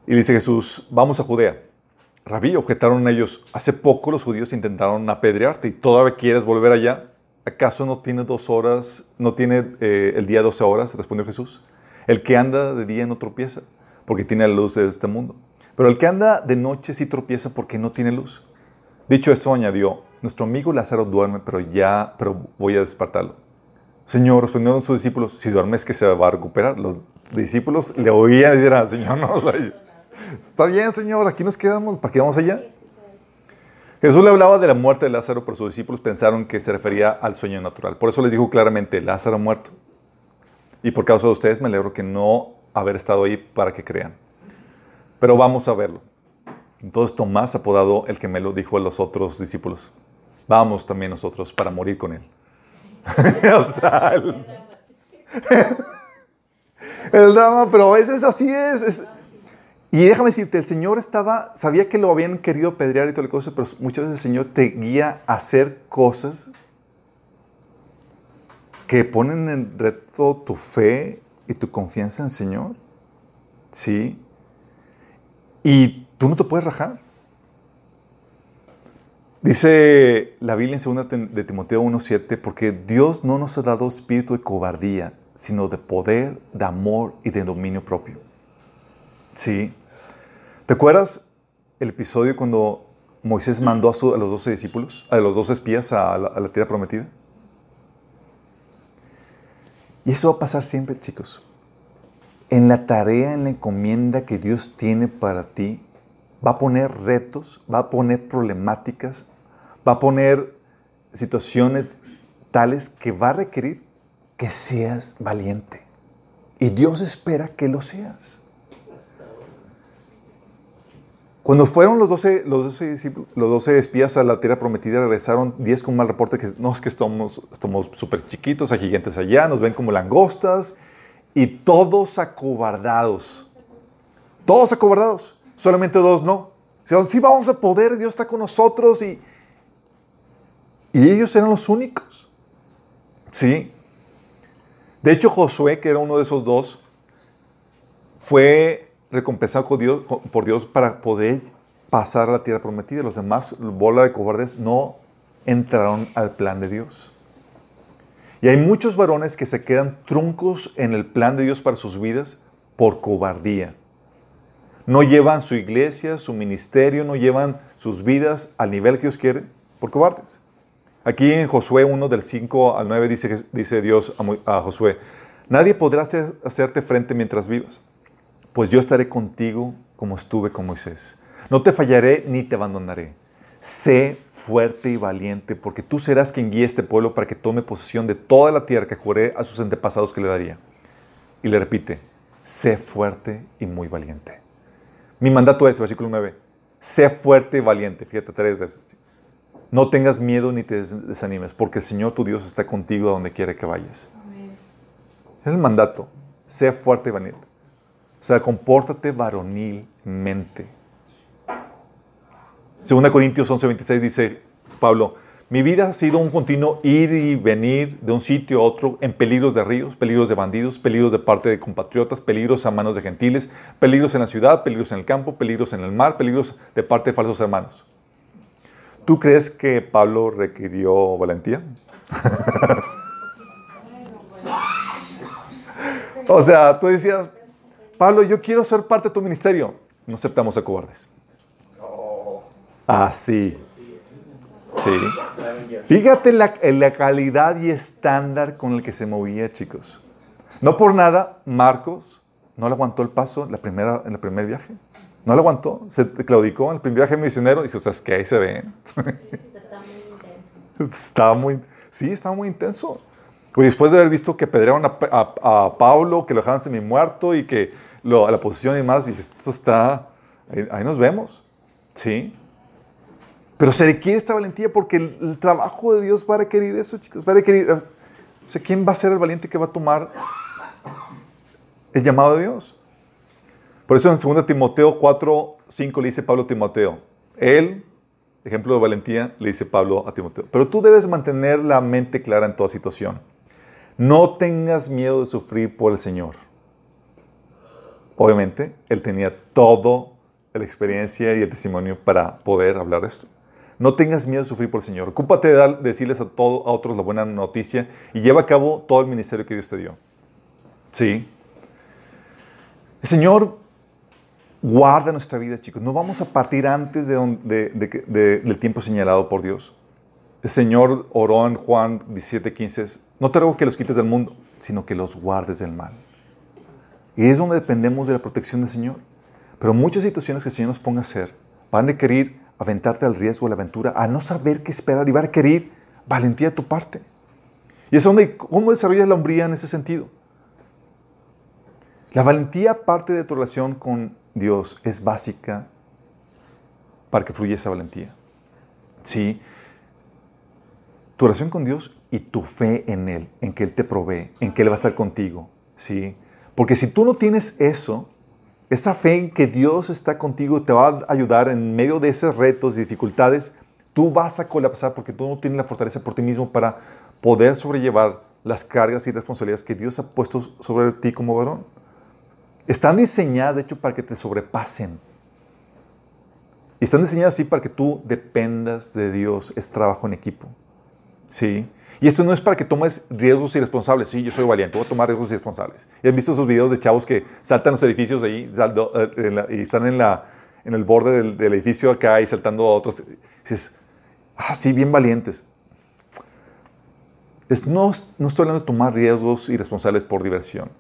Y dice Jesús, vamos a Judea. Rabí, objetaron ellos, hace poco los judíos intentaron apedrearte y todavía quieres volver allá. ¿Acaso no tiene dos horas, no tiene eh, el día 12 horas? Respondió Jesús. El que anda de día no tropieza, porque tiene la luz de este mundo. Pero el que anda de noche sí tropieza porque no tiene luz. Dicho esto, añadió, nuestro amigo Lázaro duerme, pero ya, pero voy a despertarlo. Señor, respondieron sus discípulos, si duerme es que se va a recuperar. Los discípulos le oían y decían, Señor, <laughs> no. Está bien, Señor, aquí nos quedamos, ¿para qué vamos allá? Jesús le hablaba de la muerte de Lázaro, pero sus discípulos pensaron que se refería al sueño natural. Por eso les dijo claramente, Lázaro muerto. Y por causa de ustedes me alegro que no haber estado ahí para que crean. Pero vamos a verlo. Entonces Tomás, apodado el que me lo dijo a los otros discípulos, vamos también nosotros para morir con él. <laughs> <laughs> el, drama, pero a veces así es- Y déjame decirte, el Señor estaba, sabía que lo habían querido apedrear y toda la cosa, pero muchas veces el Señor te guía a hacer cosas que ponen en reto tu fe y tu confianza en el Señor. Sí. Y tú no te puedes rajar. Dice la Biblia en 2 de Timoteo 1.7, porque Dios no nos ha dado espíritu de cobardía, sino de poder, de amor y de dominio propio. Sí. ¿Te acuerdas el episodio cuando Moisés mandó a, los 12 discípulos, a los 12 espías a la tierra prometida? Y eso va a pasar siempre, chicos. En la tarea, en la encomienda que Dios tiene para ti, va a poner retos, va a poner problemáticas, va a poner situaciones tales que va a requerir que seas valiente. Y Dios espera que lo seas. Cuando fueron los 12, los 12, discípulos- los 12 espías a la tierra prometida, regresaron 10 con mal reporte que no es que estamos estamos súper chiquitos, hay gigantes allá, nos ven como langostas y todos acobardados. Todos acobardados. Solamente dos no. Dijeron, sí vamos a poder, Dios está con nosotros y, y ellos eran los únicos. Sí. De hecho, Josué, que era uno de esos dos, fue recompensado con Dios- por Dios para poder pasar a la tierra prometida. Los demás, bola de cobardes, no entraron al plan de Dios. Y hay muchos varones que se quedan truncos en el plan de Dios para sus vidas por cobardía. No llevan su iglesia, su ministerio, no llevan sus vidas al nivel que Dios quiere por cobardes. Aquí en Josué 1 del 5 al 9 dice, Dios a, Josué, nadie podrá hacer- hacerte frente mientras vivas, pues yo estaré contigo como estuve con Moisés. No te fallaré ni te abandonaré. Sé fuerte y valiente, porque tú serás quien guíe a este pueblo para que tome posesión de toda la tierra que juré a sus antepasados que le daría. Y le repite, sé fuerte y muy valiente. Mi mandato es, versículo 9, sé fuerte y valiente. Fíjate tres veces. No tengas miedo ni te des- desanimes, porque el Señor tu Dios está contigo a donde quiera que vayas. Es el mandato. Sé fuerte y valiente. O sea, compórtate varonilmente. Segunda Corintios 11:26 dice Pablo, mi vida ha sido un continuo ir y venir de un sitio a otro en peligros de ríos, peligros de bandidos, peligros de parte de compatriotas, peligros a manos de gentiles, peligros en la ciudad, peligros en el campo, peligros en el mar, peligros de parte de falsos hermanos. ¿Tú crees que Pablo requirió valentía? <laughs> o sea, tú decías, Pablo, yo quiero ser parte de tu ministerio. No aceptamos a cobardes. Así. Sí. Fíjate la, en la calidad y estándar con el que se movía, chicos. No por nada, Marcos no le aguantó el paso la primera, en el primer viaje. No le aguantó. Se claudicó en el primer viaje misionero. Dijo, ¿sabes qué? Ahí se ven. Está muy intenso. <laughs> Estaba muy, sí, estaba muy intenso. Pues después de haber visto que pedrearon a, a- Pablo, que lo dejaban semi muerto y que la posición y más, y esto está, ahí, nos vemos, ¿sí? Pero se requiere esta valentía porque el, trabajo de Dios va a requerir eso, chicos, va a requerir, ¿quién va a ser el valiente que va a tomar el llamado de Dios? Por eso en 2 Timoteo 4, 5 le dice Pablo a Timoteo, él, ejemplo de valentía, le dice Pablo a Timoteo, pero tú debes mantener la mente clara en toda situación. No tengas miedo de sufrir por el Señor. Obviamente, él tenía toda la experiencia y el testimonio para poder hablar de esto. No tengas miedo de sufrir por el Señor. Ocúpate de dar- de decirles a, todo, a otros la buena noticia y lleva a cabo todo el ministerio que Dios te dio. Sí. El Señor guarda nuestra vida, chicos. No vamos a partir antes de de- del tiempo señalado por Dios. El Señor oró en Juan 17:15, no te ruego que los quites del mundo, sino que los guardes del mal. Y es donde dependemos de la protección del Señor. Pero muchas situaciones que el Señor nos ponga a hacer van a requerir aventarte al riesgo, a la aventura, a no saber qué esperar y va a requerir valentía de tu parte. Y es donde, ¿cómo desarrollas la hombría en ese sentido? La valentía parte de tu relación con Dios es básica para que fluya esa valentía. Sí, tu relación con Dios y tu fe en Él, en que Él te provee, en que Él va a estar contigo. Sí, porque si tú no tienes eso, esa fe en que Dios está contigo te va a ayudar en medio de esos retos y dificultades, tú vas a colapsar porque tú no tienes la fortaleza por ti mismo para poder sobrellevar las cargas y responsabilidades que Dios ha puesto sobre ti como varón. Están diseñadas, de hecho, para que te sobrepasen. Y están diseñadas así para que tú dependas de Dios. Es trabajo en equipo. ¿Sí? Y esto no es para que tomes riesgos irresponsables. Sí, yo soy valiente, voy a tomar riesgos irresponsables. ¿Y has visto esos videos de chavos que saltan los edificios ahí eh, y están en, la, en el borde del, del edificio acá y saltando a otros? Y dices, ah, sí, bien valientes. Es, no, no estoy hablando de tomar riesgos irresponsables por diversión.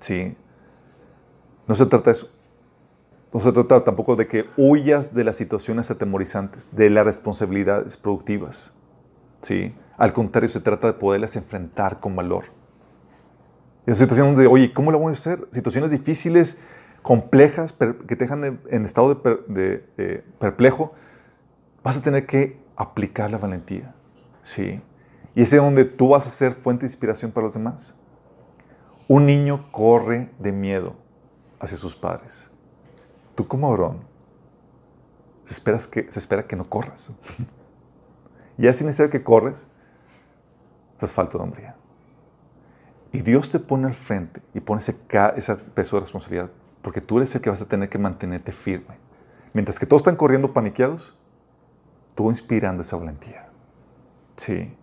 ¿Sí? No se trata de eso. No se trata tampoco de que huyas de las situaciones atemorizantes, de las responsabilidades productivas. ¿Sí? Al contrario, se trata de poderlas enfrentar con valor. Esas situaciones de, oye, ¿cómo lo voy a hacer? Situaciones difíciles, complejas, que te dejan en, en estado de, per- de, perplejo, vas a tener que aplicar la valentía. ¿sí? Y ese es donde tú vas a ser fuente de inspiración para los demás. Un niño corre de miedo hacia sus padres. Tú como se, esperas que, se espera que no corras. <laughs> ya sin necesidad que corres, estás falto de hombría. Y Dios te pone al frente y pone ese, ese peso de responsabilidad, porque tú eres el que vas a tener que mantenerte firme. Mientras que todos están corriendo paniqueados, tú inspirando esa valentía. Sí.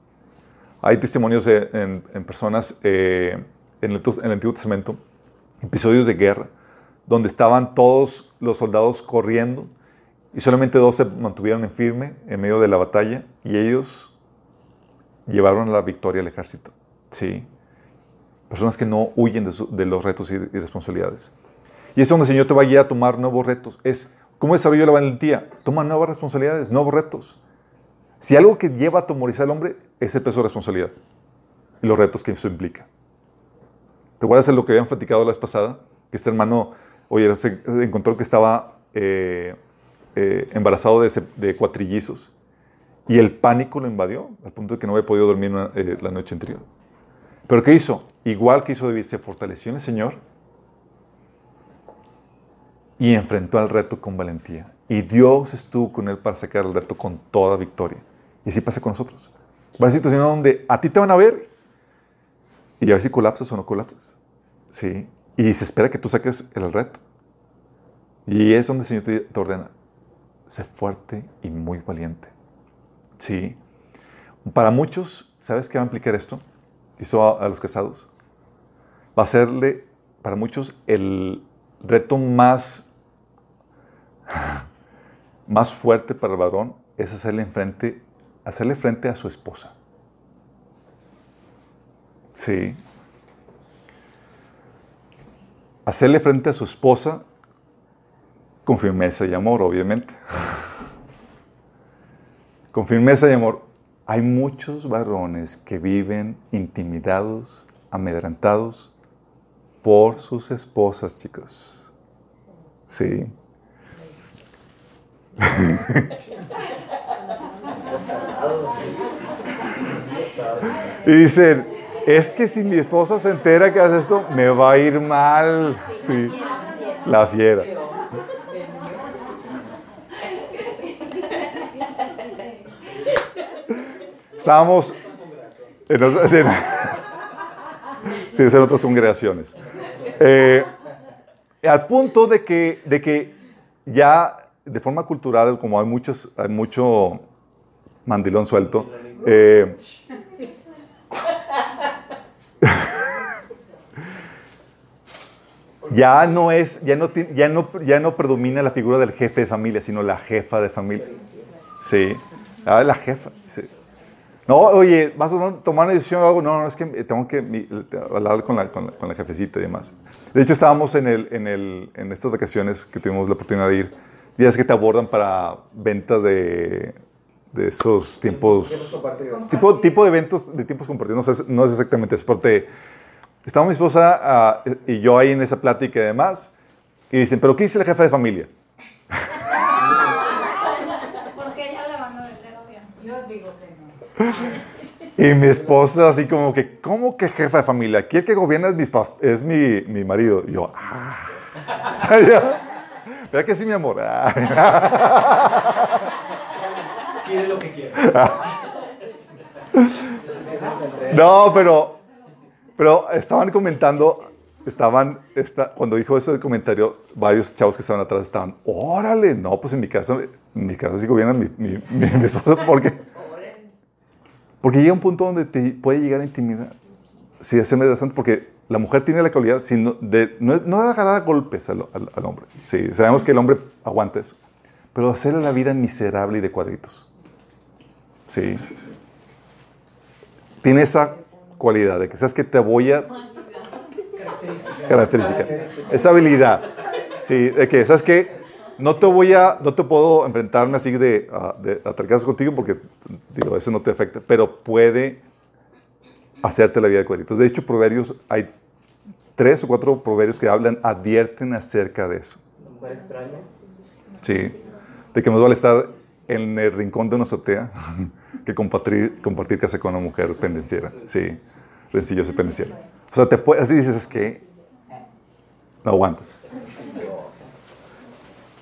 Hay testimonios de- en, en personas eh, en, el, en el Antiguo Testamento, episodios de guerra, donde estaban todos los soldados corriendo y solamente dos se mantuvieron en firme en medio de la batalla y ellos llevaron la victoria al ejército. Sí. Personas que no huyen de, su- de los retos y, y responsabilidades. Y es donde el Señor te va a guiar a tomar nuevos retos. Es, ¿cómo desarrollo la valentía? Toma nuevas responsabilidades, nuevos retos. Si algo que lleva a atemorizar al hombre es el peso de responsabilidad y los retos que eso implica. ¿Te acuerdas de lo que habían platicado la vez pasada? Que este hermano, oye, se encontró que estaba eh, eh, embarazado de, cuatrillizos y el pánico lo invadió al punto de que no había podido dormir eh, la noche anterior. ¿Pero qué hizo? Igual que hizo David, se fortaleció en el Señor y enfrentó al reto con valentía. Y Dios estuvo con él para sacar el reto con toda victoria. Y así pasa con nosotros. Va a ser situaciones donde a ti te van a ver y a ver si colapsas o no colapsas. ¿Sí? Y se espera que tú saques el reto. Y es donde el Señor te ordena, sé fuerte y muy valiente. ¿Sí? Para muchos, ¿sabes qué va a implicar esto? Hizo a, a los casados. Va a serle, para muchos, el reto más, <laughs> más fuerte para el varón es hacerle frente, hacerle frente a su esposa. Sí. Hacerle frente a su esposa con firmeza y amor, obviamente. Con firmeza y amor. Hay muchos varones que viven intimidados, amedrentados, por sus esposas, chicos. Sí. Y dicen, es que si mi esposa se entera que hace esto, me va a ir mal. Sí, la fiera. Estábamos en otras, sí, sí, en otras congregaciones. Eh, al punto de que, de que ya de forma cultural, como hay, muchos, hay mucho mandilón suelto, eh, ya no es, ya no, ya no, ya no predomina la figura del jefe de familia, sino la jefa de familia. Sí, ah, la jefa. sí. No, oye, ¿vas a tomar una decisión o algo? No, no, es que tengo que hablar con la, con, la, con la jefecita y demás. De hecho, estábamos en, el, en, el, en estas vacaciones que tuvimos la oportunidad de ir, días que te abordan para ventas de, de esos tiempos tipo, tipo de eventos de tiempos compartidos, no, es- no es exactamente eso, porque estaba mi esposa ah, y yo ahí en esa plática y demás, y dicen, ¿pero qué dice la jefa de familia? Porque ella le van a vender obvio. Yo digo que no. Y mi esposa así como que, ¿cómo que jefa de familia? Aquí el que gobierna es mi, es mi, mi marido. Y yo, ah. <laughs> ¿Verdad que sí, mi amor? Ah. <laughs> Pide lo que quiera. <laughs> No, pero, pero estaban comentando, estaban, esta, cuando dijo eso el comentario, varios chavos que estaban atrás estaban, órale, no, pues en mi casa, en mi casa sí gobierna mi, mi, mi, mi esposa, porque, porque llega un punto donde te puede llegar a intimidar. Sí, es interesante porque la mujer tiene la cualidad sino de no, no agarrar golpes al, al- al hombre. Sí, sabemos que el hombre aguanta eso, pero hacerle la vida miserable y de cuadritos. Sí. Tiene esa cualidad de que sabes que te voy a característica, esa habilidad, sí, de que sabes que no te voy a, no te puedo enfrentarme así de, ah, de contigo porque digo eso no te afecta, pero puede hacerte la vida de cuadritos. De hecho, proverbios hay tres o cuatro proverbios que hablan, advierten acerca de eso. Sí, de que más vale estar en el rincón de una azotea <laughs> que compartir, compartir casa con una mujer pendenciera. Sí, sencillo, se pendenciera. O sea, te puedes, así dices, es que no aguantas.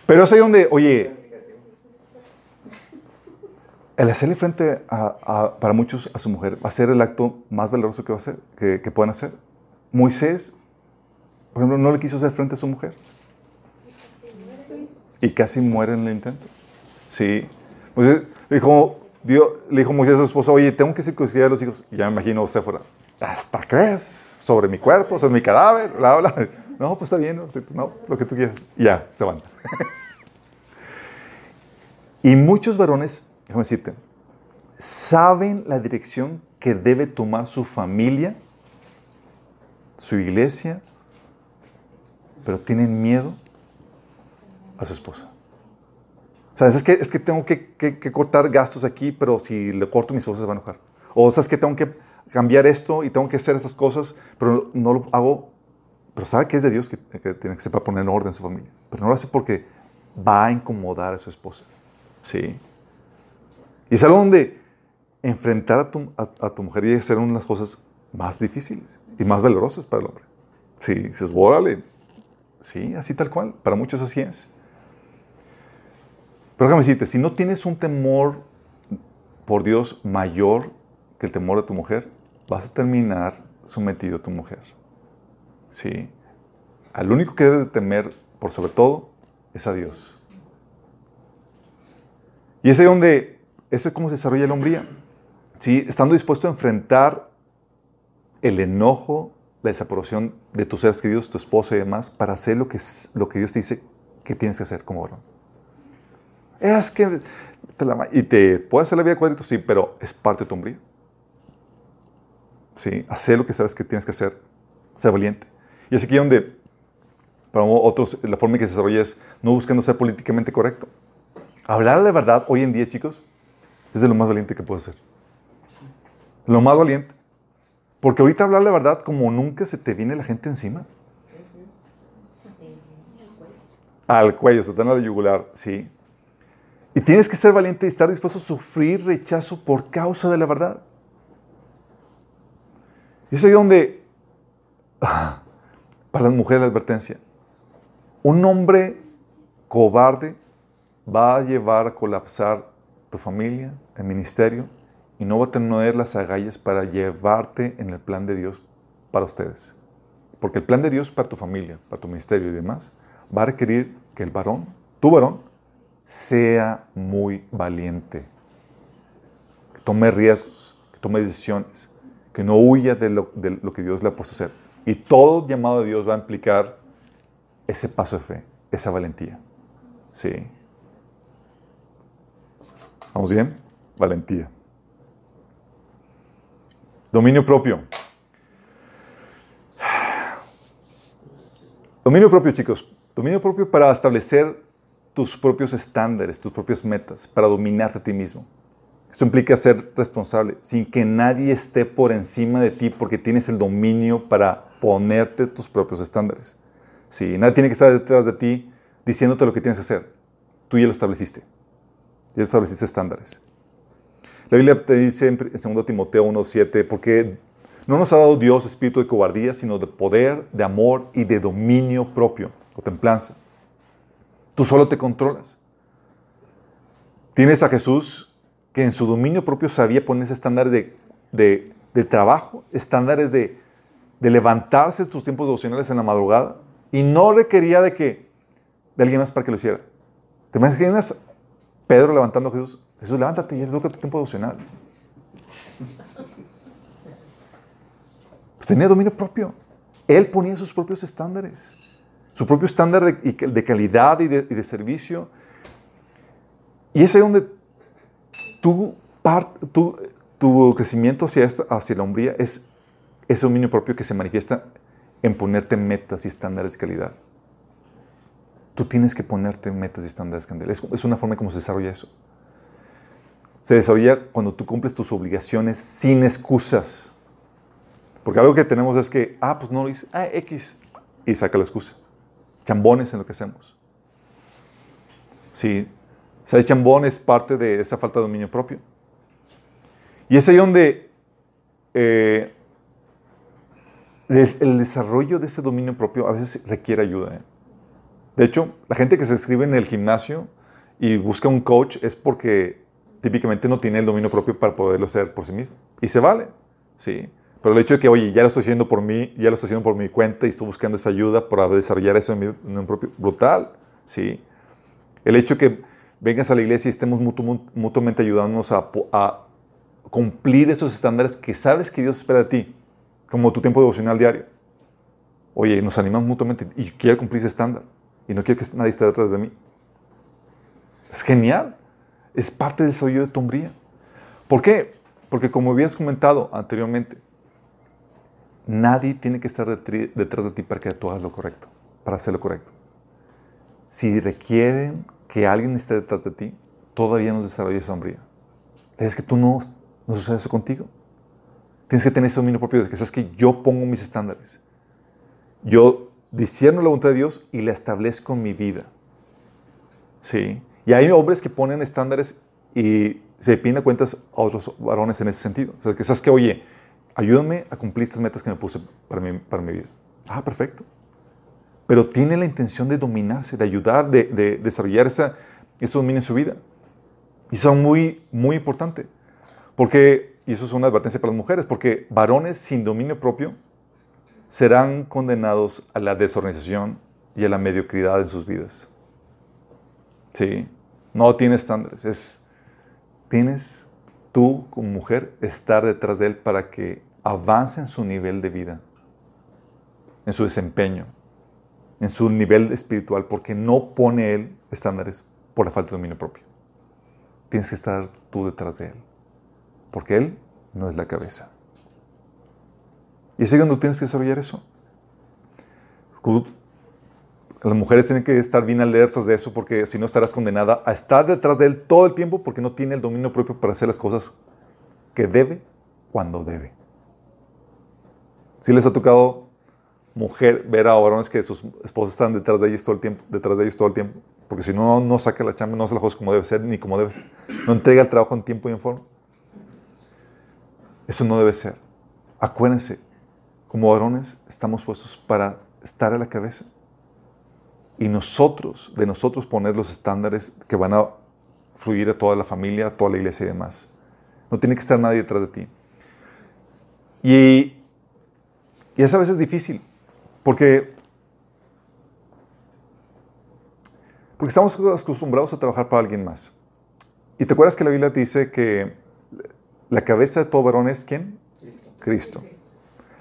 Pero es ahí donde, oye, el hacerle frente a, a- para muchos a su mujer va a ser el acto más valoroso que, va a ser, que, que puedan hacer. Moisés, por ejemplo, no le quiso hacer frente a su mujer. Y casi muere en el intento. Sí. Moisés dijo, Dios, le dijo Moisés a su esposa, oye, tengo que circuncidar a los hijos. Y ya me imagino fuera, ¿hasta crees? ¿Sobre mi cuerpo? ¿Sobre mi cadáver? Bla, bla. No, pues está bien, no, Sí, no, lo que tú quieras. Y ya, se van. <laughs> y muchos varones, déjame decirte, saben la dirección que debe tomar su familia, su iglesia, pero tienen miedo a su esposa. Sea, es que, es que tengo que, que- que cortar gastos aquí, pero si le corto mi esposa se va a enojar. O sabes que tengo que cambiar esto y tengo que hacer estas cosas, pero no lo hago. Pero sabe que es de Dios que, tiene que sepa poner en orden su familia. Pero no lo hace porque va a incomodar a su esposa. ¿Sí? Y es algo donde enfrentar a tu, a, a tu mujer y hacer una de las cosas más difíciles y más valorosas para el hombre. Sí, dices, órale. Sí, así tal cual. Para muchos así es. Pero déjame decirte, si no tienes un temor por Dios mayor que el temor de tu mujer, vas a terminar sometido a tu mujer. ¿Sí? Al único que debes de temer, por sobre todo, es a Dios. Y ese es donde, ese es cómo se desarrolla la hombría. ¿Sí? Estando dispuesto a enfrentar el enojo, la desaprobación de tus seres queridos, tu esposa y demás, para hacer lo que, lo que Dios te dice que tienes que hacer como varón. Es que te y te puede hacer la vida cuadrito, sí, pero es parte de tu hombría. Sí, hacer lo que sabes que tienes que hacer, ser valiente. Y es aquí donde, para otros, la forma en que se desarrolla es no buscando ser políticamente correcto. Hablar la verdad hoy en día, chicos, es de lo más valiente que puede ser. Lo más valiente. Porque ahorita hablar la verdad como nunca se te viene la gente encima. al cuello, Satanás al yugular, sí. Y tienes que ser valiente y estar dispuesto a sufrir rechazo por causa de la verdad. Y es ahí donde, para las mujeres la advertencia, un hombre cobarde va a llevar a colapsar tu familia, el ministerio, y no va a tener las agallas para llevarte en el plan de Dios para ustedes. Porque el plan de Dios para tu familia, para tu ministerio y demás, va a requerir que el varón, tu varón, sea muy valiente, que tome riesgos, que tome decisiones, que no huya de lo, de lo que Dios le ha puesto a hacer. Y todo llamado de Dios va a implicar ese paso de fe, esa valentía. Sí. ¿Vamos bien? Valentía. Dominio propio. Dominio propio, chicos. Dominio propio para establecer tus propios estándares, tus propias metas, para dominarte a ti mismo. Esto implica ser responsable, sin que nadie esté por encima de ti, porque tienes el dominio para ponerte tus propios estándares. Sí, nadie tiene que estar detrás de ti diciéndote lo que tienes que hacer. Tú ya lo estableciste. Ya estableciste estándares. La Biblia te dice en 2 Timoteo 1.7, porque no nos ha dado Dios espíritu de cobardía, sino de poder, de amor y de dominio propio, o templanza. Tú solo te controlas. Tienes a Jesús que en su dominio propio sabía poner estándares de, de trabajo, estándares de, de levantarse tus tiempos devocionales en la madrugada y no requería de que de alguien más para que lo hiciera. ¿Te imaginas Pedro levantando a Jesús? Jesús, levántate y toca tu tiempo devocional. Pues tenía dominio propio. Él ponía sus propios estándares, su propio estándar de, calidad y de, servicio. Y es ahí donde tu, tu, tu crecimiento hacia, hacia la hombría es ese dominio propio que se manifiesta en ponerte metas y estándares de calidad. Tú tienes que ponerte metas y estándares de calidad. Es, una forma como se desarrolla eso. Se desarrolla cuando tú cumples tus obligaciones sin excusas. Porque algo que tenemos es que, ah, pues no lo hice, ah, X, y saca la excusa. Chambones en lo que hacemos. Sí, ser chambón es parte de esa falta de dominio propio. Y es ahí donde eh, el desarrollo de ese dominio propio a veces requiere ayuda. ¿eh? De hecho, la gente que se inscribe en el gimnasio y busca un coach es porque típicamente no tiene el dominio propio para poderlo hacer por sí mismo. Y se vale, sí. Pero el hecho de que, oye, ya lo estoy haciendo por mí, ya lo estoy haciendo por mi cuenta y estoy buscando esa ayuda para desarrollar en mi propio, brutal, sí. El hecho de que vengas a la iglesia y estemos mutu, mutuamente ayudándonos a, cumplir esos estándares que sabes que Dios espera de ti, como tu tiempo devocional diario. Oye, nos animamos mutuamente y quiero cumplir ese estándar y no quiero que nadie esté detrás de mí. Es genial. Es parte del desarrollo de tu hombría. ¿Por qué? Porque como habías comentado anteriormente, nadie tiene que estar detrás de ti para que tú hagas lo correcto, para hacer lo correcto. Si requieren que alguien esté detrás de ti, todavía no desarrolla esa hombría. Es que tú no, no sucede eso contigo. Tienes que tener ese dominio propio de que sabes que yo pongo mis estándares. Yo discierno la voluntad de Dios y la establezco en mi vida. Sí. Y hay hombres que ponen estándares y se piden cuentas a otros varones en ese sentido. O sea, que sabes que, oye, ayúdame a cumplir estas metas que me puse para mi, para mi vida. Ah, perfecto. Pero tiene la intención de dominarse, de ayudar, de, de desarrollar esa, ese dominio en su vida. Y eso es muy, muy importante. Porque, y eso es una advertencia para las mujeres, porque varones sin dominio propio serán condenados a la desorganización y a la mediocridad en sus vidas. Sí, no tiene estándares. Es, tienes tú como mujer estar detrás de él para que avance en su nivel de vida, en su desempeño, en su nivel espiritual, porque no pone él estándares por la falta de dominio propio. Tienes que estar tú detrás de él, porque él no es la cabeza. Y es cuando tienes que desarrollar eso. Las mujeres tienen que estar bien alertas de eso porque si no estarás condenada a estar detrás de él todo el tiempo porque no tiene el dominio propio para hacer las cosas que debe cuando debe. Si les ha tocado mujer ver a varones que sus esposas están detrás de ellos todo el tiempo, detrás de ellos todo el tiempo, porque si no, no saca la chamba, no hace las cosas como debe ser, ni como debe ser, no entrega el trabajo en tiempo y en forma. Eso no debe ser. Acuérdense, como varones estamos puestos para estar a la cabeza. Y nosotros, de nosotros poner los estándares que van a fluir a toda la familia, a toda la iglesia y demás. No tiene que estar nadie detrás de ti. Y, y esa a veces es difícil, porque, porque estamos acostumbrados a trabajar para alguien más. Y te acuerdas que la Biblia dice que la cabeza de todo varón es quién? Cristo.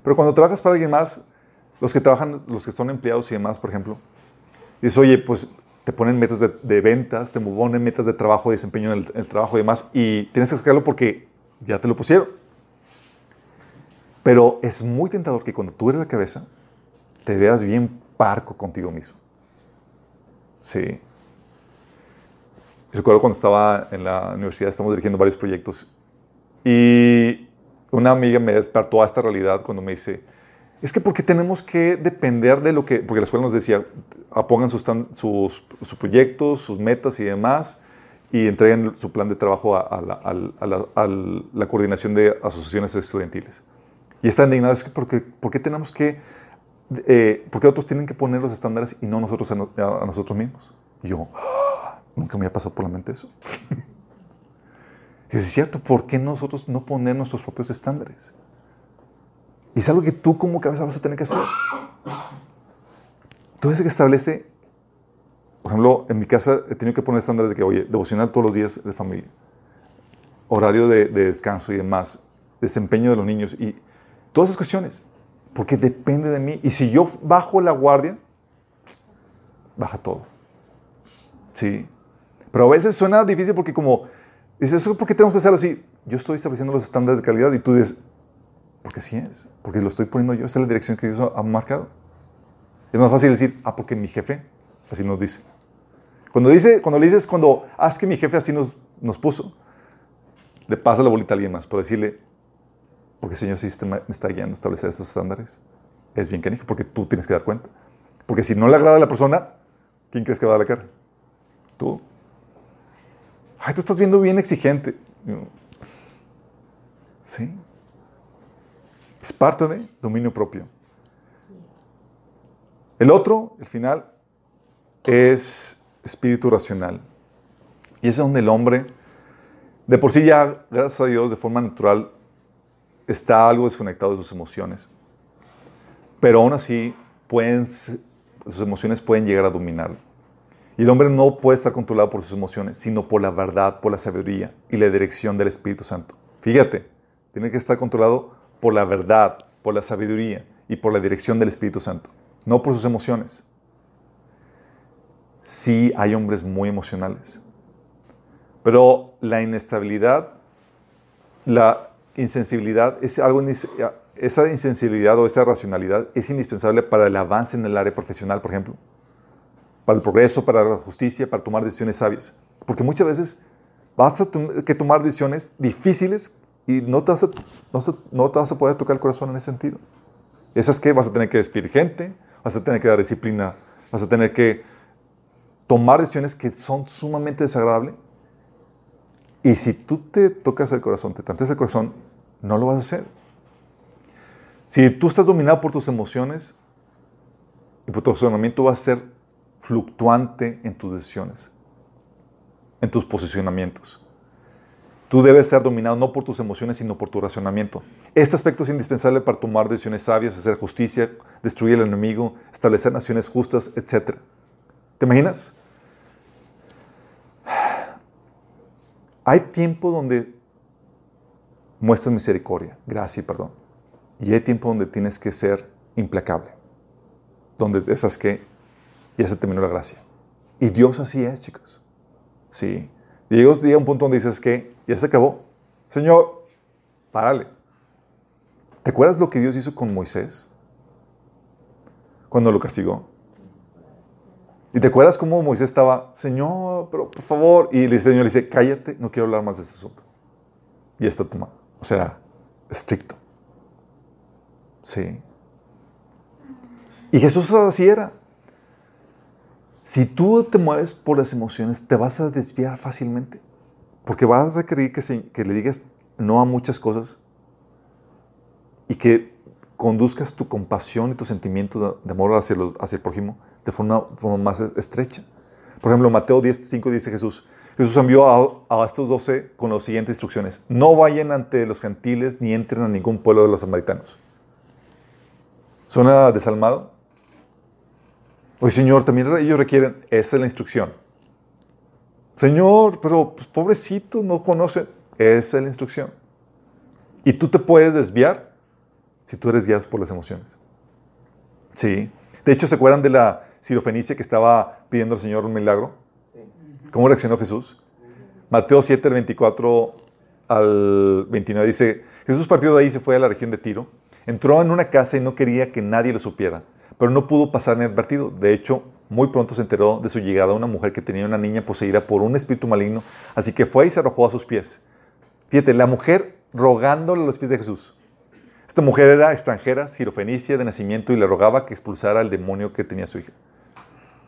Pero cuando trabajas para alguien más, los que trabajan, los que son empleados y demás, por ejemplo, dices, oye, pues te ponen metas de, ventas, te ponen metas de trabajo, de desempeño en el, trabajo y demás, y tienes que sacarlo porque ya te lo pusieron. Pero es muy tentador que cuando tú eres la cabeza, te veas bien parco contigo mismo. Sí. Recuerdo cuando estaba en la universidad, estamos dirigiendo varios proyectos, y una amiga me despertó a esta realidad cuando me dice, es que porque tenemos que depender de lo que, porque la escuela nos decía, pongan sus, sus, proyectos, sus metas y demás, y entreguen su plan de trabajo a, la, coordinación de asociaciones estudiantiles. Y está indignado, es que porque, ¿por qué tenemos que, eh, por qué otros tienen que poner los estándares y no nosotros a, nosotros mismos? Y yo, ¡Ah! nunca me había pasado por la mente eso. <laughs> es cierto, ¿por qué nosotros no poner nuestros propios estándares? Y es algo que tú como cabeza vas a tener que hacer. El que establece, por ejemplo, en mi casa he tenido que poner estándares de que, oye, devocional todos los días de familia, horario de, descanso y demás, desempeño de los niños y todas esas cuestiones, porque depende de mí. Y si yo bajo la guardia, baja todo. Sí. Pero a veces suena difícil porque como, dices, ¿por qué tenemos que hacerlo así? Yo estoy estableciendo los estándares de calidad y tú dices, porque así es, porque lo estoy poniendo yo, esa es la dirección que Dios ha marcado. Es más fácil decir, ah, porque mi jefe así nos dice. Cuando, dice, cuando le dices, cuando, ah, que mi jefe así nos, nos puso, le pasa la bolita a alguien más, por decirle, porque el Señor sí me está guiando a establecer esos estándares. Es bien canijo, porque tú tienes que dar cuenta. Porque si no le agrada a la persona, ¿quién crees que va a dar la cara? Tú. Ay, te estás viendo bien exigente. Sí. Es parte de dominio propio. El otro, el final, es espíritu racional. Y es donde el hombre, de por sí ya, gracias a Dios, de forma natural, está algo desconectado de sus emociones. Pero aún así, sus emociones pueden llegar a dominarlo. Y el hombre no puede estar controlado por sus emociones, sino por la verdad, por la sabiduría y la dirección del Espíritu Santo. Fíjate, tiene que estar controlado por la verdad, por la sabiduría y por la dirección del Espíritu Santo, no por sus emociones. Sí hay hombres muy emocionales, pero la inestabilidad, la insensibilidad, es algo, esa insensibilidad o esa racionalidad es indispensable para el avance en el área profesional, por ejemplo, para el progreso, para la justicia, para tomar decisiones sabias. Porque muchas veces vas a tener que tomar decisiones difíciles y no te, vas a, no, te vas a poder tocar el corazón en ese sentido. Esas que vas a tener que despedir gente, vas a tener que dar disciplina, vas a tener que tomar decisiones que son sumamente desagradables. Y si tú te tocas el corazón, te tanteas el corazón, no lo vas a hacer. Si tú estás dominado por tus emociones y por tu razonamiento, vas a ser fluctuante en tus decisiones, en tus posicionamientos. Tú debes ser dominado no por tus emociones, sino por tu razonamiento. Este aspecto es indispensable para tomar decisiones sabias, hacer justicia, destruir al enemigo, establecer naciones justas, etc. ¿Te imaginas? Hay tiempo donde muestras misericordia, gracia y perdón. Y hay tiempo donde tienes que ser implacable. Donde esas que ya se terminó la gracia. Y Dios así es, chicos. Sí. Y llega un punto donde dices que ya se acabó. Señor, párale. ¿Te acuerdas lo que Dios hizo con Moisés? Cuando lo castigó. ¿Y te acuerdas cómo Moisés estaba, Señor, pero por favor? Y el Señor le dice, cállate, no quiero hablar más de este asunto. Y está tomado. O sea, estricto. Sí. Y Jesús así era. Si tú te mueves por las emociones, te vas a desviar fácilmente. Porque vas a requerir que, se- que le digas no a muchas cosas y que conduzcas tu compasión y tu sentimiento de, amor hacia, el prójimo de forma, más es- estrecha. Por ejemplo, Mateo 10, 5 dice Jesús, Jesús envió a, a estos doce con las siguientes instrucciones. No vayan ante los gentiles ni entren a ningún pueblo de los samaritanos. ¿Suena desalmado? Oye, Señor, también ellos requieren, esa es la instrucción. Señor, pero pues, pobrecito, no conoce, esa es la instrucción. Y tú te puedes desviar si tú eres guiado por las emociones. Sí. De hecho, ¿se acuerdan de la sirofenicia que estaba pidiendo al Señor un milagro? ¿Cómo reaccionó Jesús? Mateo 7, del 24 al 29 dice, Jesús partió de ahí y se fue a la región de Tiro. Entró en una casa y no quería que nadie lo supiera, pero no pudo pasar inadvertido. De hecho, muy pronto se enteró de su llegada una mujer que tenía una niña poseída por un espíritu maligno, así que fue y se arrojó a sus pies. Fíjate, la mujer rogándole a los pies de Jesús. Esta mujer era extranjera, sirofenicia de nacimiento y le rogaba que expulsara al demonio que tenía su hija.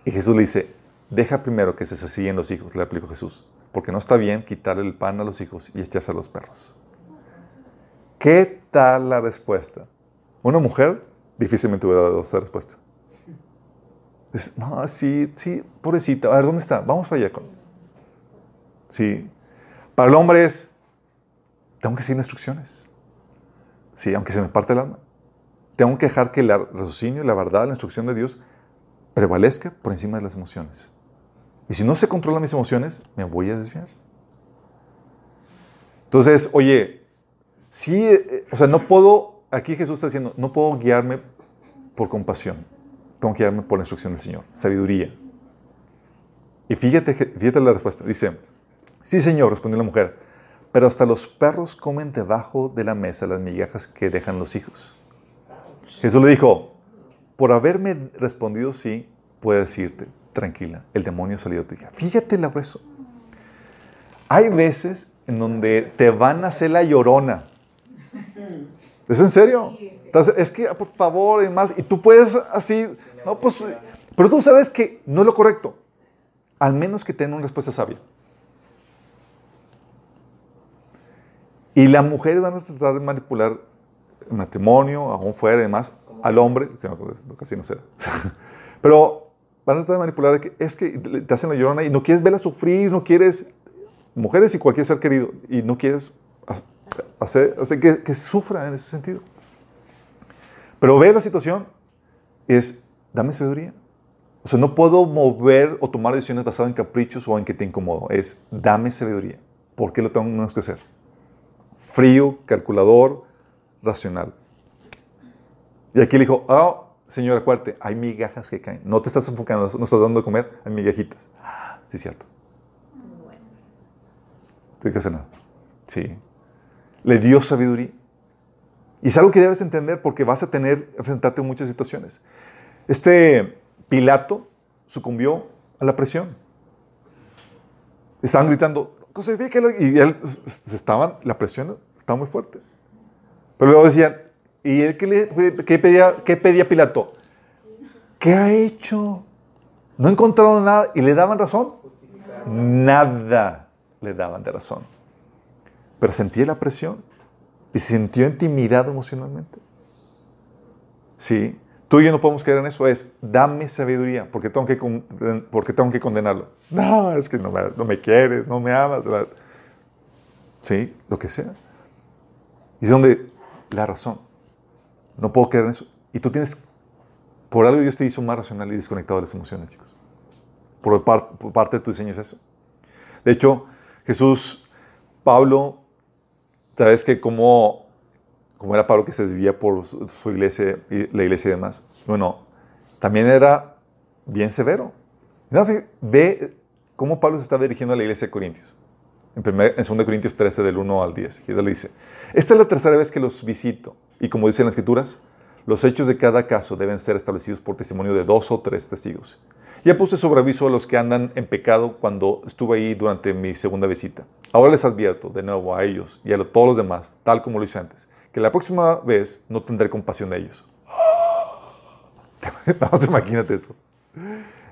Y Jesús le dice, deja primero que se sacíen los hijos, le aplicó Jesús, porque no está bien quitarle el pan a los hijos y echarse a los perros. ¿Qué tal la respuesta? Una mujer difícilmente hubiera dado esa respuesta. Dice, no, sí, sí, pobrecita, a ver, ¿dónde está? Vamos para allá. Con... Sí. Para el hombre es, tengo que seguir instrucciones. Sí, aunque se me parte el alma. Tengo que dejar que el raciocinio, la verdad, la instrucción de Dios prevalezca por encima de las emociones. Y si no se controlan mis emociones, me voy a desviar. Entonces, oye, sí, eh, o sea, no puedo, aquí Jesús está diciendo, no puedo guiarme por compasión, tengo que guiarme por la instrucción del Señor, sabiduría. Y fíjate, fíjate la respuesta, dice, sí Señor, respondió la mujer, pero hasta los perros comen debajo de la mesa las migajas que dejan los hijos. Jesús le dijo, por haberme respondido sí, puede decirte, tranquila, el demonio ha salido de tu hija. Fíjate la grueso. Hay veces en donde te van a hacer la llorona. ¿Es en serio? Entonces, es que, por favor, y más, y tú puedes así, no, pues, pero tú sabes que no es lo correcto, al menos que tenga una respuesta sabia. Y las mujeres van a tratar de manipular el matrimonio, aún fuera y demás, al hombre, no, casi no sé, pero van a tratar de manipular, que es que te hacen la llorona y no quieres verla sufrir, no quieres, mujeres y cualquier ser querido, y no quieres hacer, hacer que, que sufra en ese sentido. Pero ve la situación, es, dame sabiduría. O sea, no puedo mover o tomar decisiones basadas en caprichos o en que te incomodo. Es, dame sabiduría. ¿Por qué lo tengo que hacer? Frío, calculador, racional. Y aquí le dijo, ah, señora, acuérdate, hay migajas que caen. No te estás enfocando, no estás dando de comer, hay migajitas. Ah, sí, cierto. Bueno. No hay que hacer nada. Sí. Le dio sabiduría. Y es algo que debes entender porque vas a tener, enfrentarte a muchas situaciones. Este Pilato sucumbió a la presión. Estaban gritando, crucifíquelo, y él, estaban, la presión estaba muy fuerte. Pero luego decían, ¿y él qué, pedía, qué pedía Pilato? ¿Qué ha hecho? No encontraron nada y le daban razón. Nada le daban de razón. Pero sentía la presión y se sintió intimidado emocionalmente. Sí, tú y yo no podemos quedar en eso. Es, dame sabiduría, porque tengo que, porque tengo que condenarlo. No, es que no me, no me quieres, no me amas. ¿verdad? Sí, lo que sea. Y es donde la razón. No puedo quedar en eso. Y tú tienes, por algo Dios te hizo más racional y desconectado de las emociones, chicos. Por, par, por parte de tu diseño es eso. De hecho, Jesús, Pablo, sabes que como, como era Pablo que se desvía por su, su iglesia la iglesia y demás, bueno, también era bien severo. Ve cómo Pablo se está dirigiendo a la iglesia de Corintios. En, primer, en 2 Corintios 13, del 1 al 10. Y le dice, esta es la tercera vez que los visito. Y como dicen las escrituras, los hechos de cada caso deben ser establecidos por testimonio de dos o tres testigos. Ya puse sobre aviso a los que andan en pecado cuando estuve ahí durante mi segunda visita. Ahora les advierto de nuevo a ellos y a todos los demás, tal como lo hice antes, que la próxima vez no tendré compasión de ellos. <laughs> Nada más imagínate eso.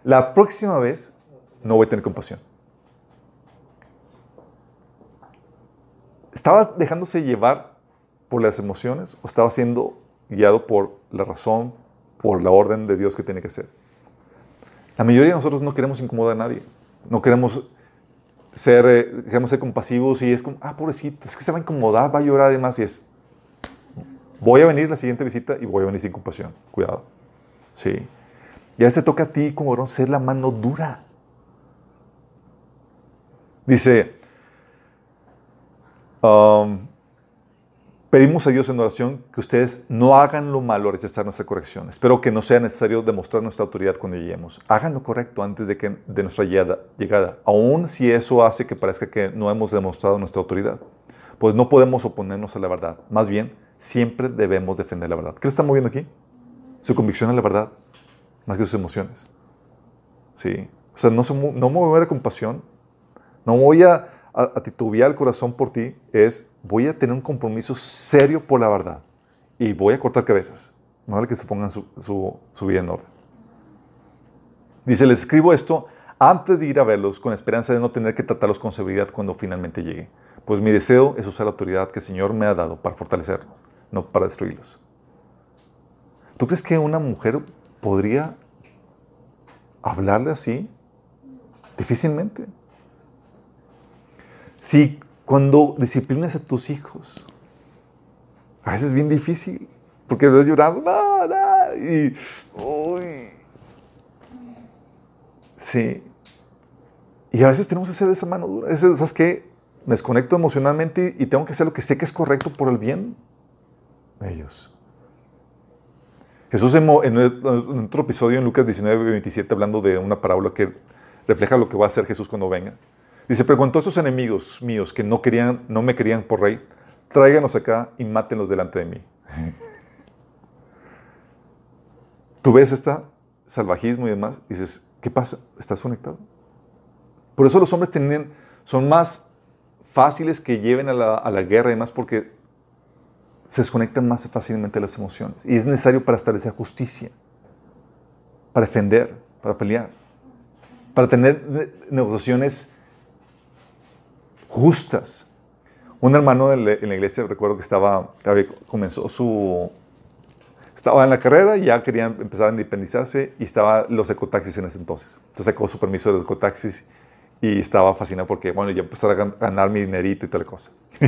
La próxima vez no voy a tener compasión. ¿Estaba dejándose llevar por las emociones o estaba siendo guiado por la razón, por la orden de Dios que tiene que ser? La mayoría de nosotros no queremos incomodar a nadie. No queremos ser, eh, queremos ser compasivos y es como, ah, pobrecito, es que se va a incomodar, va a llorar además y es, voy a venir la siguiente visita y voy a venir sin compasión. Cuidado. Sí. Y a veces te toca a ti como varón ser la mano dura. Dice, um, pedimos a Dios en oración que ustedes no hagan lo malo al rechazar nuestra corrección. Espero que no sea necesario demostrar nuestra autoridad cuando lleguemos. Hagan lo correcto antes de, que, de nuestra llegada, llegada, aun si eso hace que parezca que no hemos demostrado nuestra autoridad. Pues no podemos oponernos a la verdad. Más bien, siempre debemos defender la verdad. ¿Qué le está moviendo aquí? Su convicción a la verdad, más que sus emociones. Sí. O sea, no, se, no me voy a mover a compasión, no voy a, a, a titubear el corazón por ti, es voy a tener un compromiso serio por la verdad y voy a cortar cabezas. No vale que se pongan su, su, su vida en orden. Dice, les escribo esto antes de ir a verlos con esperanza de no tener que tratarlos con severidad cuando finalmente llegue. Pues mi deseo es usar la autoridad que el Señor me ha dado para fortalecerlos, no para destruirlos. ¿Tú crees que una mujer podría hablarle así? Difícilmente. Si cuando disciplinas a tus hijos, a veces es bien difícil, porque estás llorando, no, no, y, uy. Sí. Y a veces tenemos que hacer esa mano dura. A veces, ¿sabes qué? Me desconecto emocionalmente y tengo que hacer lo que sé que es correcto por el bien de ellos. Jesús en, en otro episodio en Lucas 19, 27, hablando de una parábola que refleja lo que va a hacer Jesús cuando venga. Dice, pero cuando estos enemigos míos que no, querían, no me querían por rey, tráiganos acá y mátenlos delante de mí. <laughs> Tú ves este salvajismo y demás, dices, ¿qué pasa? ¿Estás conectado? Por eso los hombres son más fáciles que lleven a la, a la guerra y demás porque se desconectan más fácilmente las emociones. Y es necesario para establecer justicia, para defender, para pelear, para tener ne- negociaciones justas. Un hermano en la, iglesia, recuerdo que estaba, comenzó su... Estaba en la carrera y ya quería empezar a independizarse y estaba los ecotaxis en ese entonces. Entonces sacó su permiso de los ecotaxis y estaba fascinado porque, bueno, ya empezar a gan- ganar mi dinerito y tal cosa. <laughs>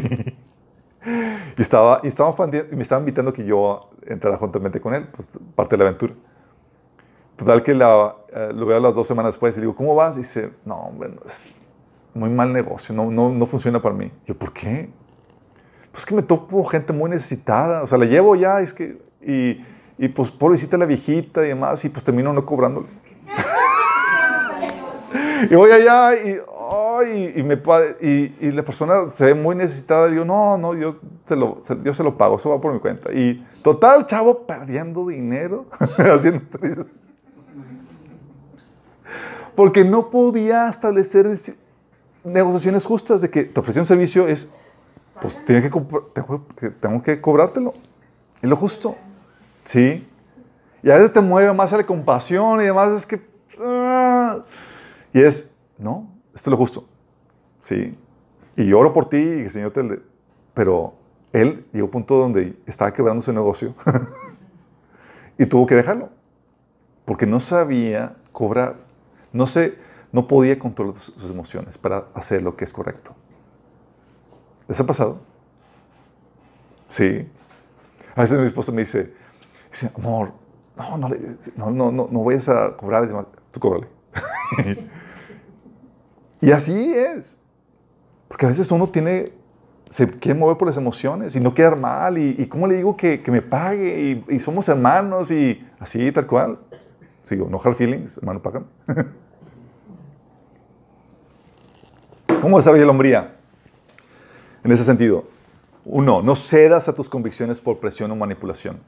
y estaba, y estaba me estaba invitando que yo entrara juntamente con él, pues parte de la aventura. Total que la, eh, lo veo las dos semanas después y le digo, ¿cómo vas? Y dice, no, hombre, muy mal negocio, no, no, no funciona para mí. Yo, ¿por qué? Pues que me topo gente muy necesitada, o sea, la llevo ya, es que, y, y pues pobrecita la viejita y demás, y pues termino no cobrándole. <laughs> y voy allá y, ay, y, me, pa- y, y la persona se ve muy necesitada, y digo, no, no, yo se lo, yo se lo pago, eso va por mi cuenta. Y total, chavo, perdiendo dinero, <laughs> haciendo estrellas. Porque no podía establecer negociaciones justas de que te ofrecí un servicio es, pues tengo, que, tengo cobrártelo. Es lo justo. Sí. Y a veces te mueve más a la compasión y demás, es que... ah, y es, no, esto es lo justo. Sí. Y yo oro por ti y el Señor te... le- Pero él llegó a un punto donde estaba quebrando su negocio <laughs> y tuvo que dejarlo. Porque no sabía cobrar. No, se, no podía controlar sus emociones para hacer lo que es correcto. ¿Les ha pasado? Sí. A veces mi esposa me dice, dice amor, no, no, no, no, no vayas a cobrar, tú cóbrale. <laughs> y así es. Porque a veces uno tiene, se quiere mover por las emociones y no quedar mal. ¿Y, y cómo le digo que, que me pague? Y, y somos hermanos y así, tal cual. Sigo, no hard feelings, hermano, págame. <laughs> ¿Cómo desarrolla la hombría? En ese sentido, uno, no cedas a tus convicciones por presión o manipulación.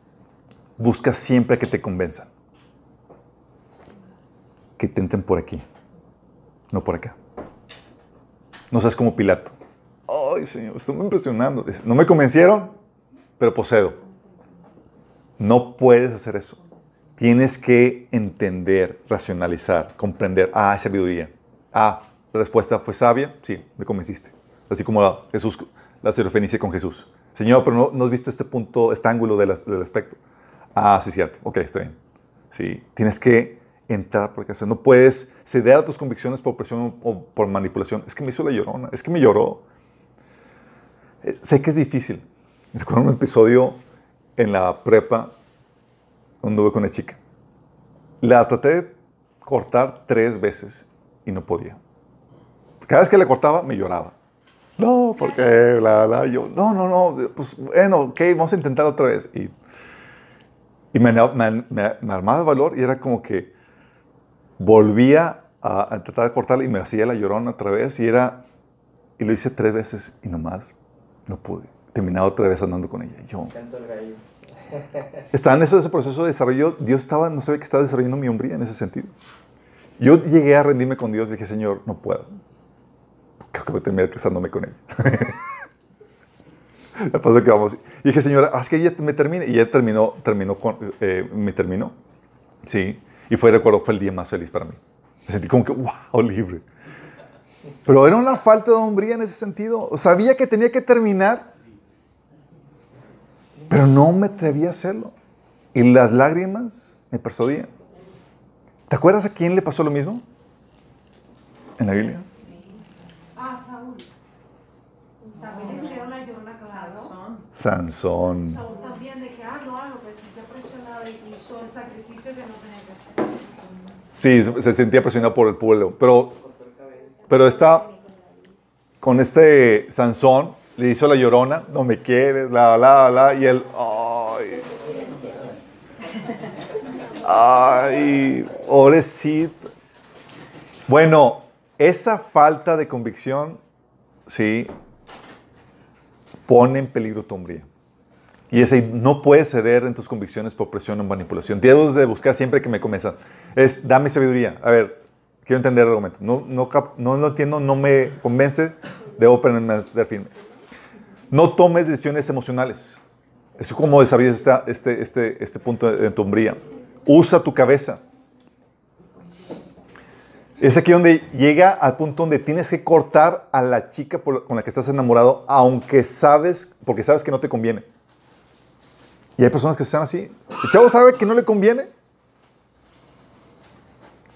Busca siempre que te convenzan. Que intenten por aquí, no por acá. No seas como Pilato. Ay, Señor, estoy impresionando. No me convencieron, pero posedo. No puedes hacer eso. tienes que entender, racionalizar, comprender. Ah, sabiduría. Ah, la respuesta fue sabia. Sí, me convenciste. Así como Jesús, la serofenicia con Jesús. Señor, pero no, no has visto este punto, este ángulo del, del aspecto. Ah, sí, cierto. Ok, está bien. Sí, tienes que entrar porque no puedes ceder a tus convicciones por presión o por manipulación. Es que me hizo la llorona, es que me lloró. Eh, Sé que es difícil. Recuerdo un episodio en la prepa donde anduve con una chica. La traté de cortar tres veces y no podía. Cada vez que le cortaba, me lloraba. No, porque bla, bla. Yo, no, no, no. Pues bueno, ok, vamos a intentar otra vez. Y, y me, me- me- me armaba de valor y era como que volvía a, a tratar de cortarla y me hacía la llorona otra vez. Y era. Y lo hice tres veces y nomás no pude. Terminaba otra vez andando con ella. Yo, estaba en ese, ese proceso de desarrollo. Dios estaba, no sabía que estaba desarrollando mi hombría en ese sentido. Yo llegué a rendirme con Dios y dije, Señor, no puedo. Que voy a terminar casándome con él. <laughs> La pasó que vamos. Y dije, Señor, haz que ella me termine. Y ella terminó, terminó con, eh, me terminó. Sí. Y fue, recuerdo, fue el día más feliz para mí. Me sentí como que, wow, libre. Pero era una falta de hombría en ese sentido. Sabía que tenía que terminar, pero no me atrevía a hacerlo. Y las lágrimas me persuadían. ¿Te acuerdas a quién le pasó lo mismo? En la Biblia. Ah, Saúl. También le hicieron claro. Sansón. Saúl también, de que, ah, no, lo que sintió presionado y hizo el sacrificio que no tenía que hacer. Sí, se- se sentía presionado por el pueblo. Pero, pero está con este Sansón, le hizo la llorona, no me quieres, la, la, la, y él, ay, ay, pobrecito. Bueno, esa falta de convicción, sí, pone en peligro tu hombría. Y ese no puedes ceder en tus convicciones por presión o manipulación. Debes de buscar siempre que me comienzan. Es, dame sabiduría. A ver, quiero entender el argumento. No, no, no lo entiendo, no me convence, debo permanecer firme. No tomes decisiones emocionales. Eso es como desarrollas este, este, este punto de tu hombría. Usa tu cabeza. Es aquí donde llega al punto donde tienes que cortar a la chica con la que estás enamorado, aunque sabes, porque sabes que no te conviene. Y hay personas que están así. El chavo sabe que no le conviene,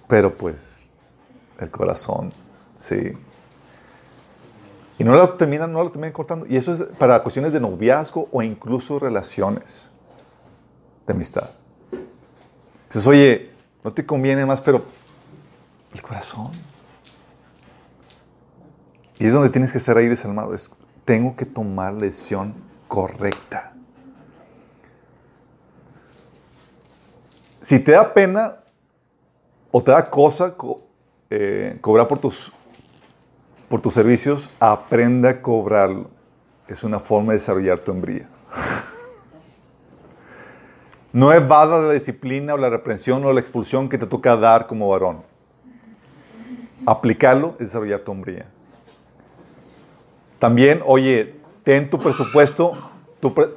pero pues el corazón, sí. Y no lo terminan, no lo terminan cortando. Y eso es para cuestiones de noviazgo o incluso relaciones de amistad. Dices, oye, no te conviene más, pero el corazón. Y es donde tienes que ser ahí desalmado. Es, tengo que tomar la decisión correcta. Si te da pena o te da cosa co- eh, cobrar por tus, por tus servicios, aprenda a cobrarlo. Es una forma de desarrollar tu hombría. <laughs> No evada la disciplina o la reprensión o la expulsión que te toca dar como varón. Aplicarlo es desarrollar tu hombría. También, oye, ten tu presupuesto,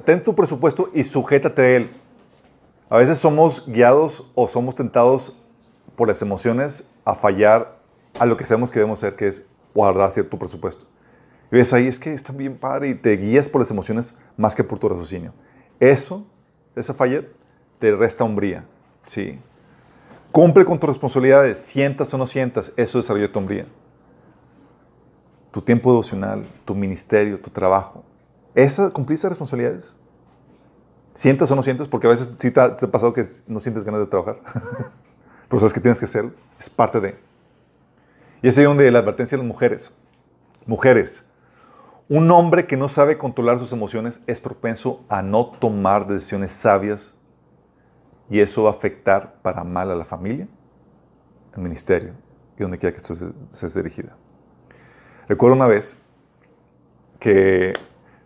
ten tu presupuesto y sujétate a él. A veces somos guiados o somos tentados por las emociones a fallar a lo que sabemos que debemos hacer, que es guardar cierto presupuesto. Y ves ahí, es que está bien padre y te guías por las emociones más que por tu raciocinio. Eso, esa falla, te resta hombría. ¿sí? Cumple con tus responsabilidades, sientas o no sientas, eso desarrolla tu hombría. Tu tiempo devocional, tu ministerio, tu trabajo. Esa, cumplir esas responsabilidades, sientas o no sientas, porque a veces sí te ha, pasado que no sientes ganas de trabajar, <laughs> pero sabes que tienes que hacerlo, es parte de. Y es ahí donde la advertencia de las mujeres. Mujeres, un hombre que no sabe controlar sus emociones es propenso a no tomar decisiones sabias y eso va a afectar para mal a la familia, al ministerio y donde quiera que esto se, se dirigida. Recuerdo una vez que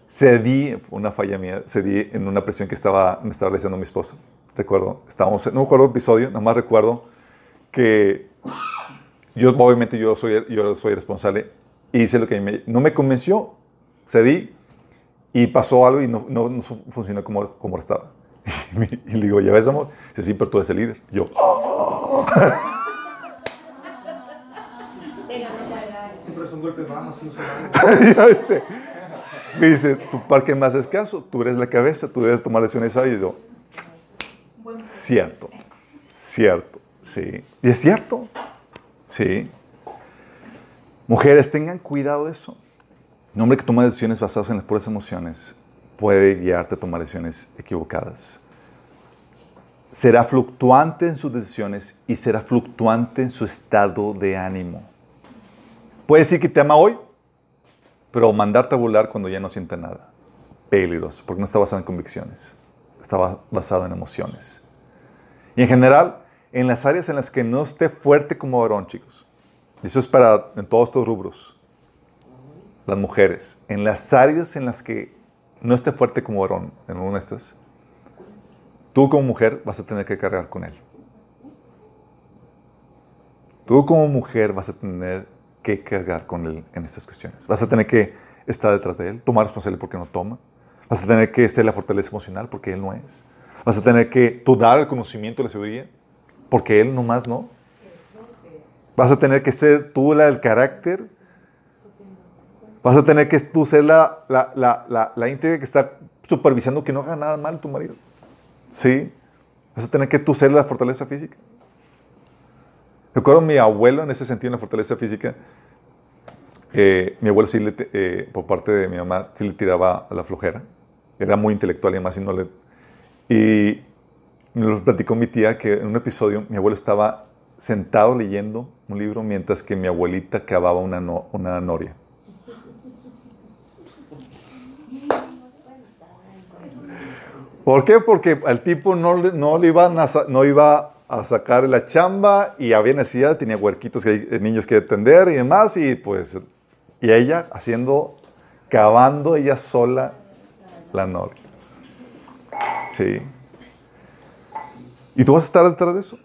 cedí, una falla mía, cedí en una presión que estaba, me estaba realizando mi esposa. Recuerdo, estábamos, no recuerdo el episodio, nada más recuerdo que yo, obviamente, yo soy, yo soy responsable y hice lo que me- no me convenció, cedí y pasó algo y no, no- no fu- funcionó como, como estaba. <laughs> Y le digo, ¿ya ves, amor? Dice, sí, pero tú eres el líder. Y yo, Siempre son golpes bajos, sí, son <laughs> viste. Me dice, tu parque más escaso, tú eres la cabeza, tú debes tomar decisiones ahí. Y yo, cierto, cierto, sí. Y es cierto, sí. Mujeres, tengan cuidado de eso. Un hombre que toma decisiones basadas en las puras emociones puede guiarte a tomar decisiones equivocadas. Será fluctuante en sus decisiones y será fluctuante en su estado de ánimo. Puede decir que te ama hoy, pero mandarte a volar cuando ya no siente nada. Peligroso, porque no está basado en convicciones, está basado en emociones. Y en general, en las áreas en las que no esté fuerte como varón, chicos. Eso es para en todos estos rubros. Las mujeres, en las áreas en las que no esté fuerte como varón, en una de estas, tú como mujer vas a tener que cargar con él. Tú como mujer vas a tener que cargar con él en estas cuestiones. Vas a tener que estar detrás de él, tomar responsabilidad porque no toma. Vas a tener que ser la fortaleza emocional porque él no es. Vas a tener que dar el conocimiento y la sabiduría porque él nomás no. Vas a tener que ser tú la del carácter. Vas a tener que tú ser la, la, la, la, la íntegra que está supervisando que no haga nada mal tu marido. Sí. Vas a tener que tú ser la fortaleza física. Recuerdo a mi abuelo en ese sentido, en la fortaleza física. Eh, mi abuelo sí, eh, por parte de mi mamá, sí le tiraba a la flojera. Era muy intelectual y además y no le... Y me lo platicó mi tía que en un episodio mi abuelo estaba sentado leyendo un libro mientras que mi abuelita cavaba una, una noria. ¿Por qué? Porque al tipo no, no, le iban no iba a sacar la chamba y había necesidad, tenía huerquitos, que, eh, niños que atender y demás, y pues, y ella haciendo, cavando ella sola la noria. Sí. ¿Y tú vas a estar detrás de eso?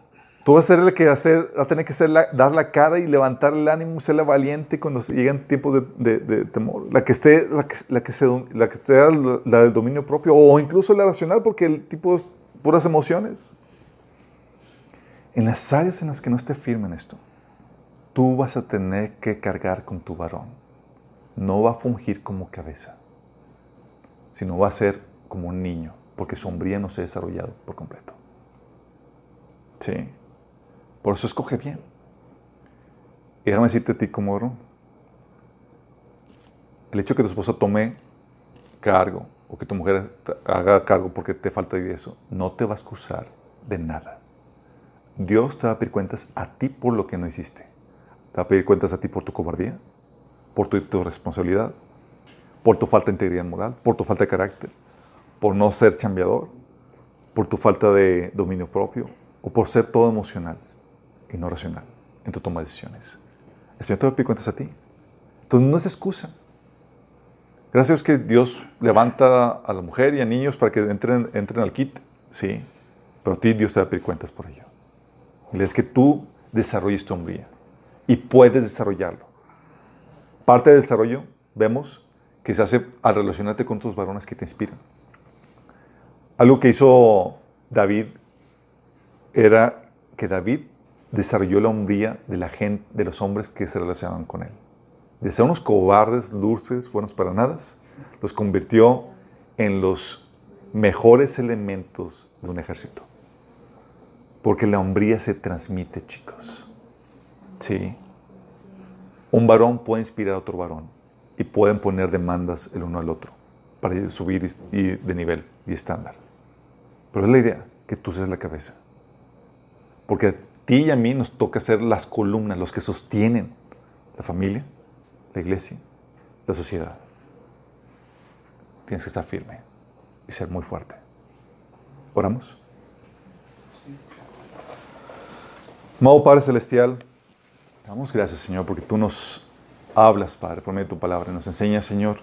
Tú vas a ser el que va a, tener que ser la- dar la cara y levantar el ánimo, ser la valiente cuando llegan tiempos de, temor. La que se, la sea la, del dominio propio o incluso la racional porque el tipo es puras emociones. En las áreas en las que no esté firme en esto, tú vas a tener que cargar con tu varón. No va a fungir como cabeza, sino va a ser como un niño, porque su no se ha desarrollado por completo. Sí. Por eso escoge bien. Y déjame decirte a ti como. El hecho de que tu esposa tome cargo o que tu mujer haga cargo porque te falta de eso, no te va a excusar de nada. Dios te va a pedir cuentas a ti por lo que no hiciste. Te va a pedir cuentas a ti por tu cobardía, por tu, tu responsabilidad, por tu falta de integridad moral, por tu falta de carácter, por no ser chambeador, por tu falta de dominio propio o por ser todo emocional y no racional en tu toma de decisiones. El Señor te va a cuentas a ti. Entonces no es excusa. Gracias a que Dios levanta a la mujer y a niños para que entren, entren al kit, sí, pero a ti Dios te va a cuentas por ello. Y es que tú desarrolles tu hombría y puedes desarrollarlo. Parte del desarrollo, vemos, que se hace al relacionarte con tus varones que te inspiran. Algo que hizo David era que David desarrolló la hombría de la gente, de los hombres que se relacionaban con él. De ser unos cobardes, dulces, buenos para nada, los convirtió en los mejores elementos de un ejército. Porque la hombría se transmite, chicos. Sí. Un varón puede inspirar a otro varón y pueden poner demandas el uno al otro para subir y- de nivel y estándar. Pero es la idea, que tú seas la cabeza. Porque ti y a mí nos toca ser las columnas, los que sostienen la familia, la iglesia, la sociedad. Tienes que estar firme y ser muy fuerte. ¿Oramos? Amado Padre Celestial, damos gracias, Señor, porque tú nos hablas, Padre, por medio de tu palabra. Nos enseñas, Señor,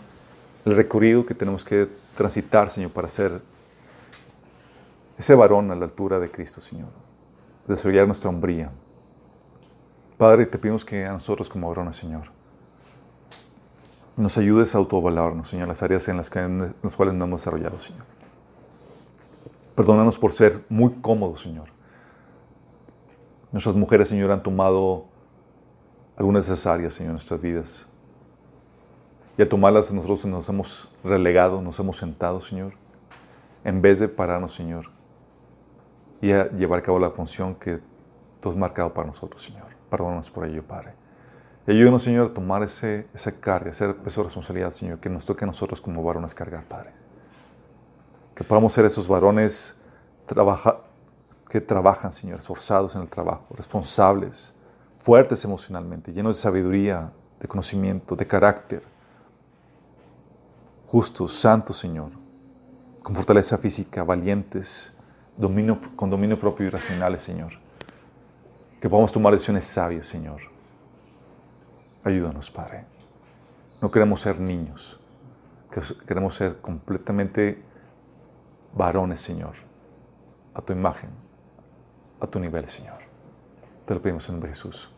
el recorrido que tenemos que transitar, Señor, para ser ese varón a la altura de Cristo, Señor. Desarrollar nuestra hombría. Padre, te pedimos que a nosotros como varones, Señor, nos ayudes a autovalorarnos, Señor, las áreas en las, que, en las cuales no hemos desarrollado, Señor. Perdónanos por ser muy cómodos, Señor. Nuestras mujeres, Señor, han tomado algunas de esas áreas, Señor, en nuestras vidas. Y al tomarlas nosotros nos hemos relegado, nos hemos sentado, Señor, en vez de pararnos, Señor, y a llevar a cabo la función que tú has marcado para nosotros, Señor. Perdónanos por ello, Padre. Ayúdanos, Señor, a tomar ese, esa carga, esa, esa responsabilidad, Señor, que nos toque a nosotros como varones cargar, Padre. Que podamos ser esos varones trabaja, que trabajan, Señor, esforzados en el trabajo, responsables, fuertes emocionalmente, llenos de sabiduría, de conocimiento, de carácter, justos, santos, Señor, con fortaleza física, valientes, con dominio propio y racionales, Señor. Que podamos tomar decisiones sabias, Señor. Ayúdanos, Padre. No queremos ser niños, queremos ser completamente varones, Señor, a tu imagen, a tu nivel, Señor. Te lo pedimos en Jesús.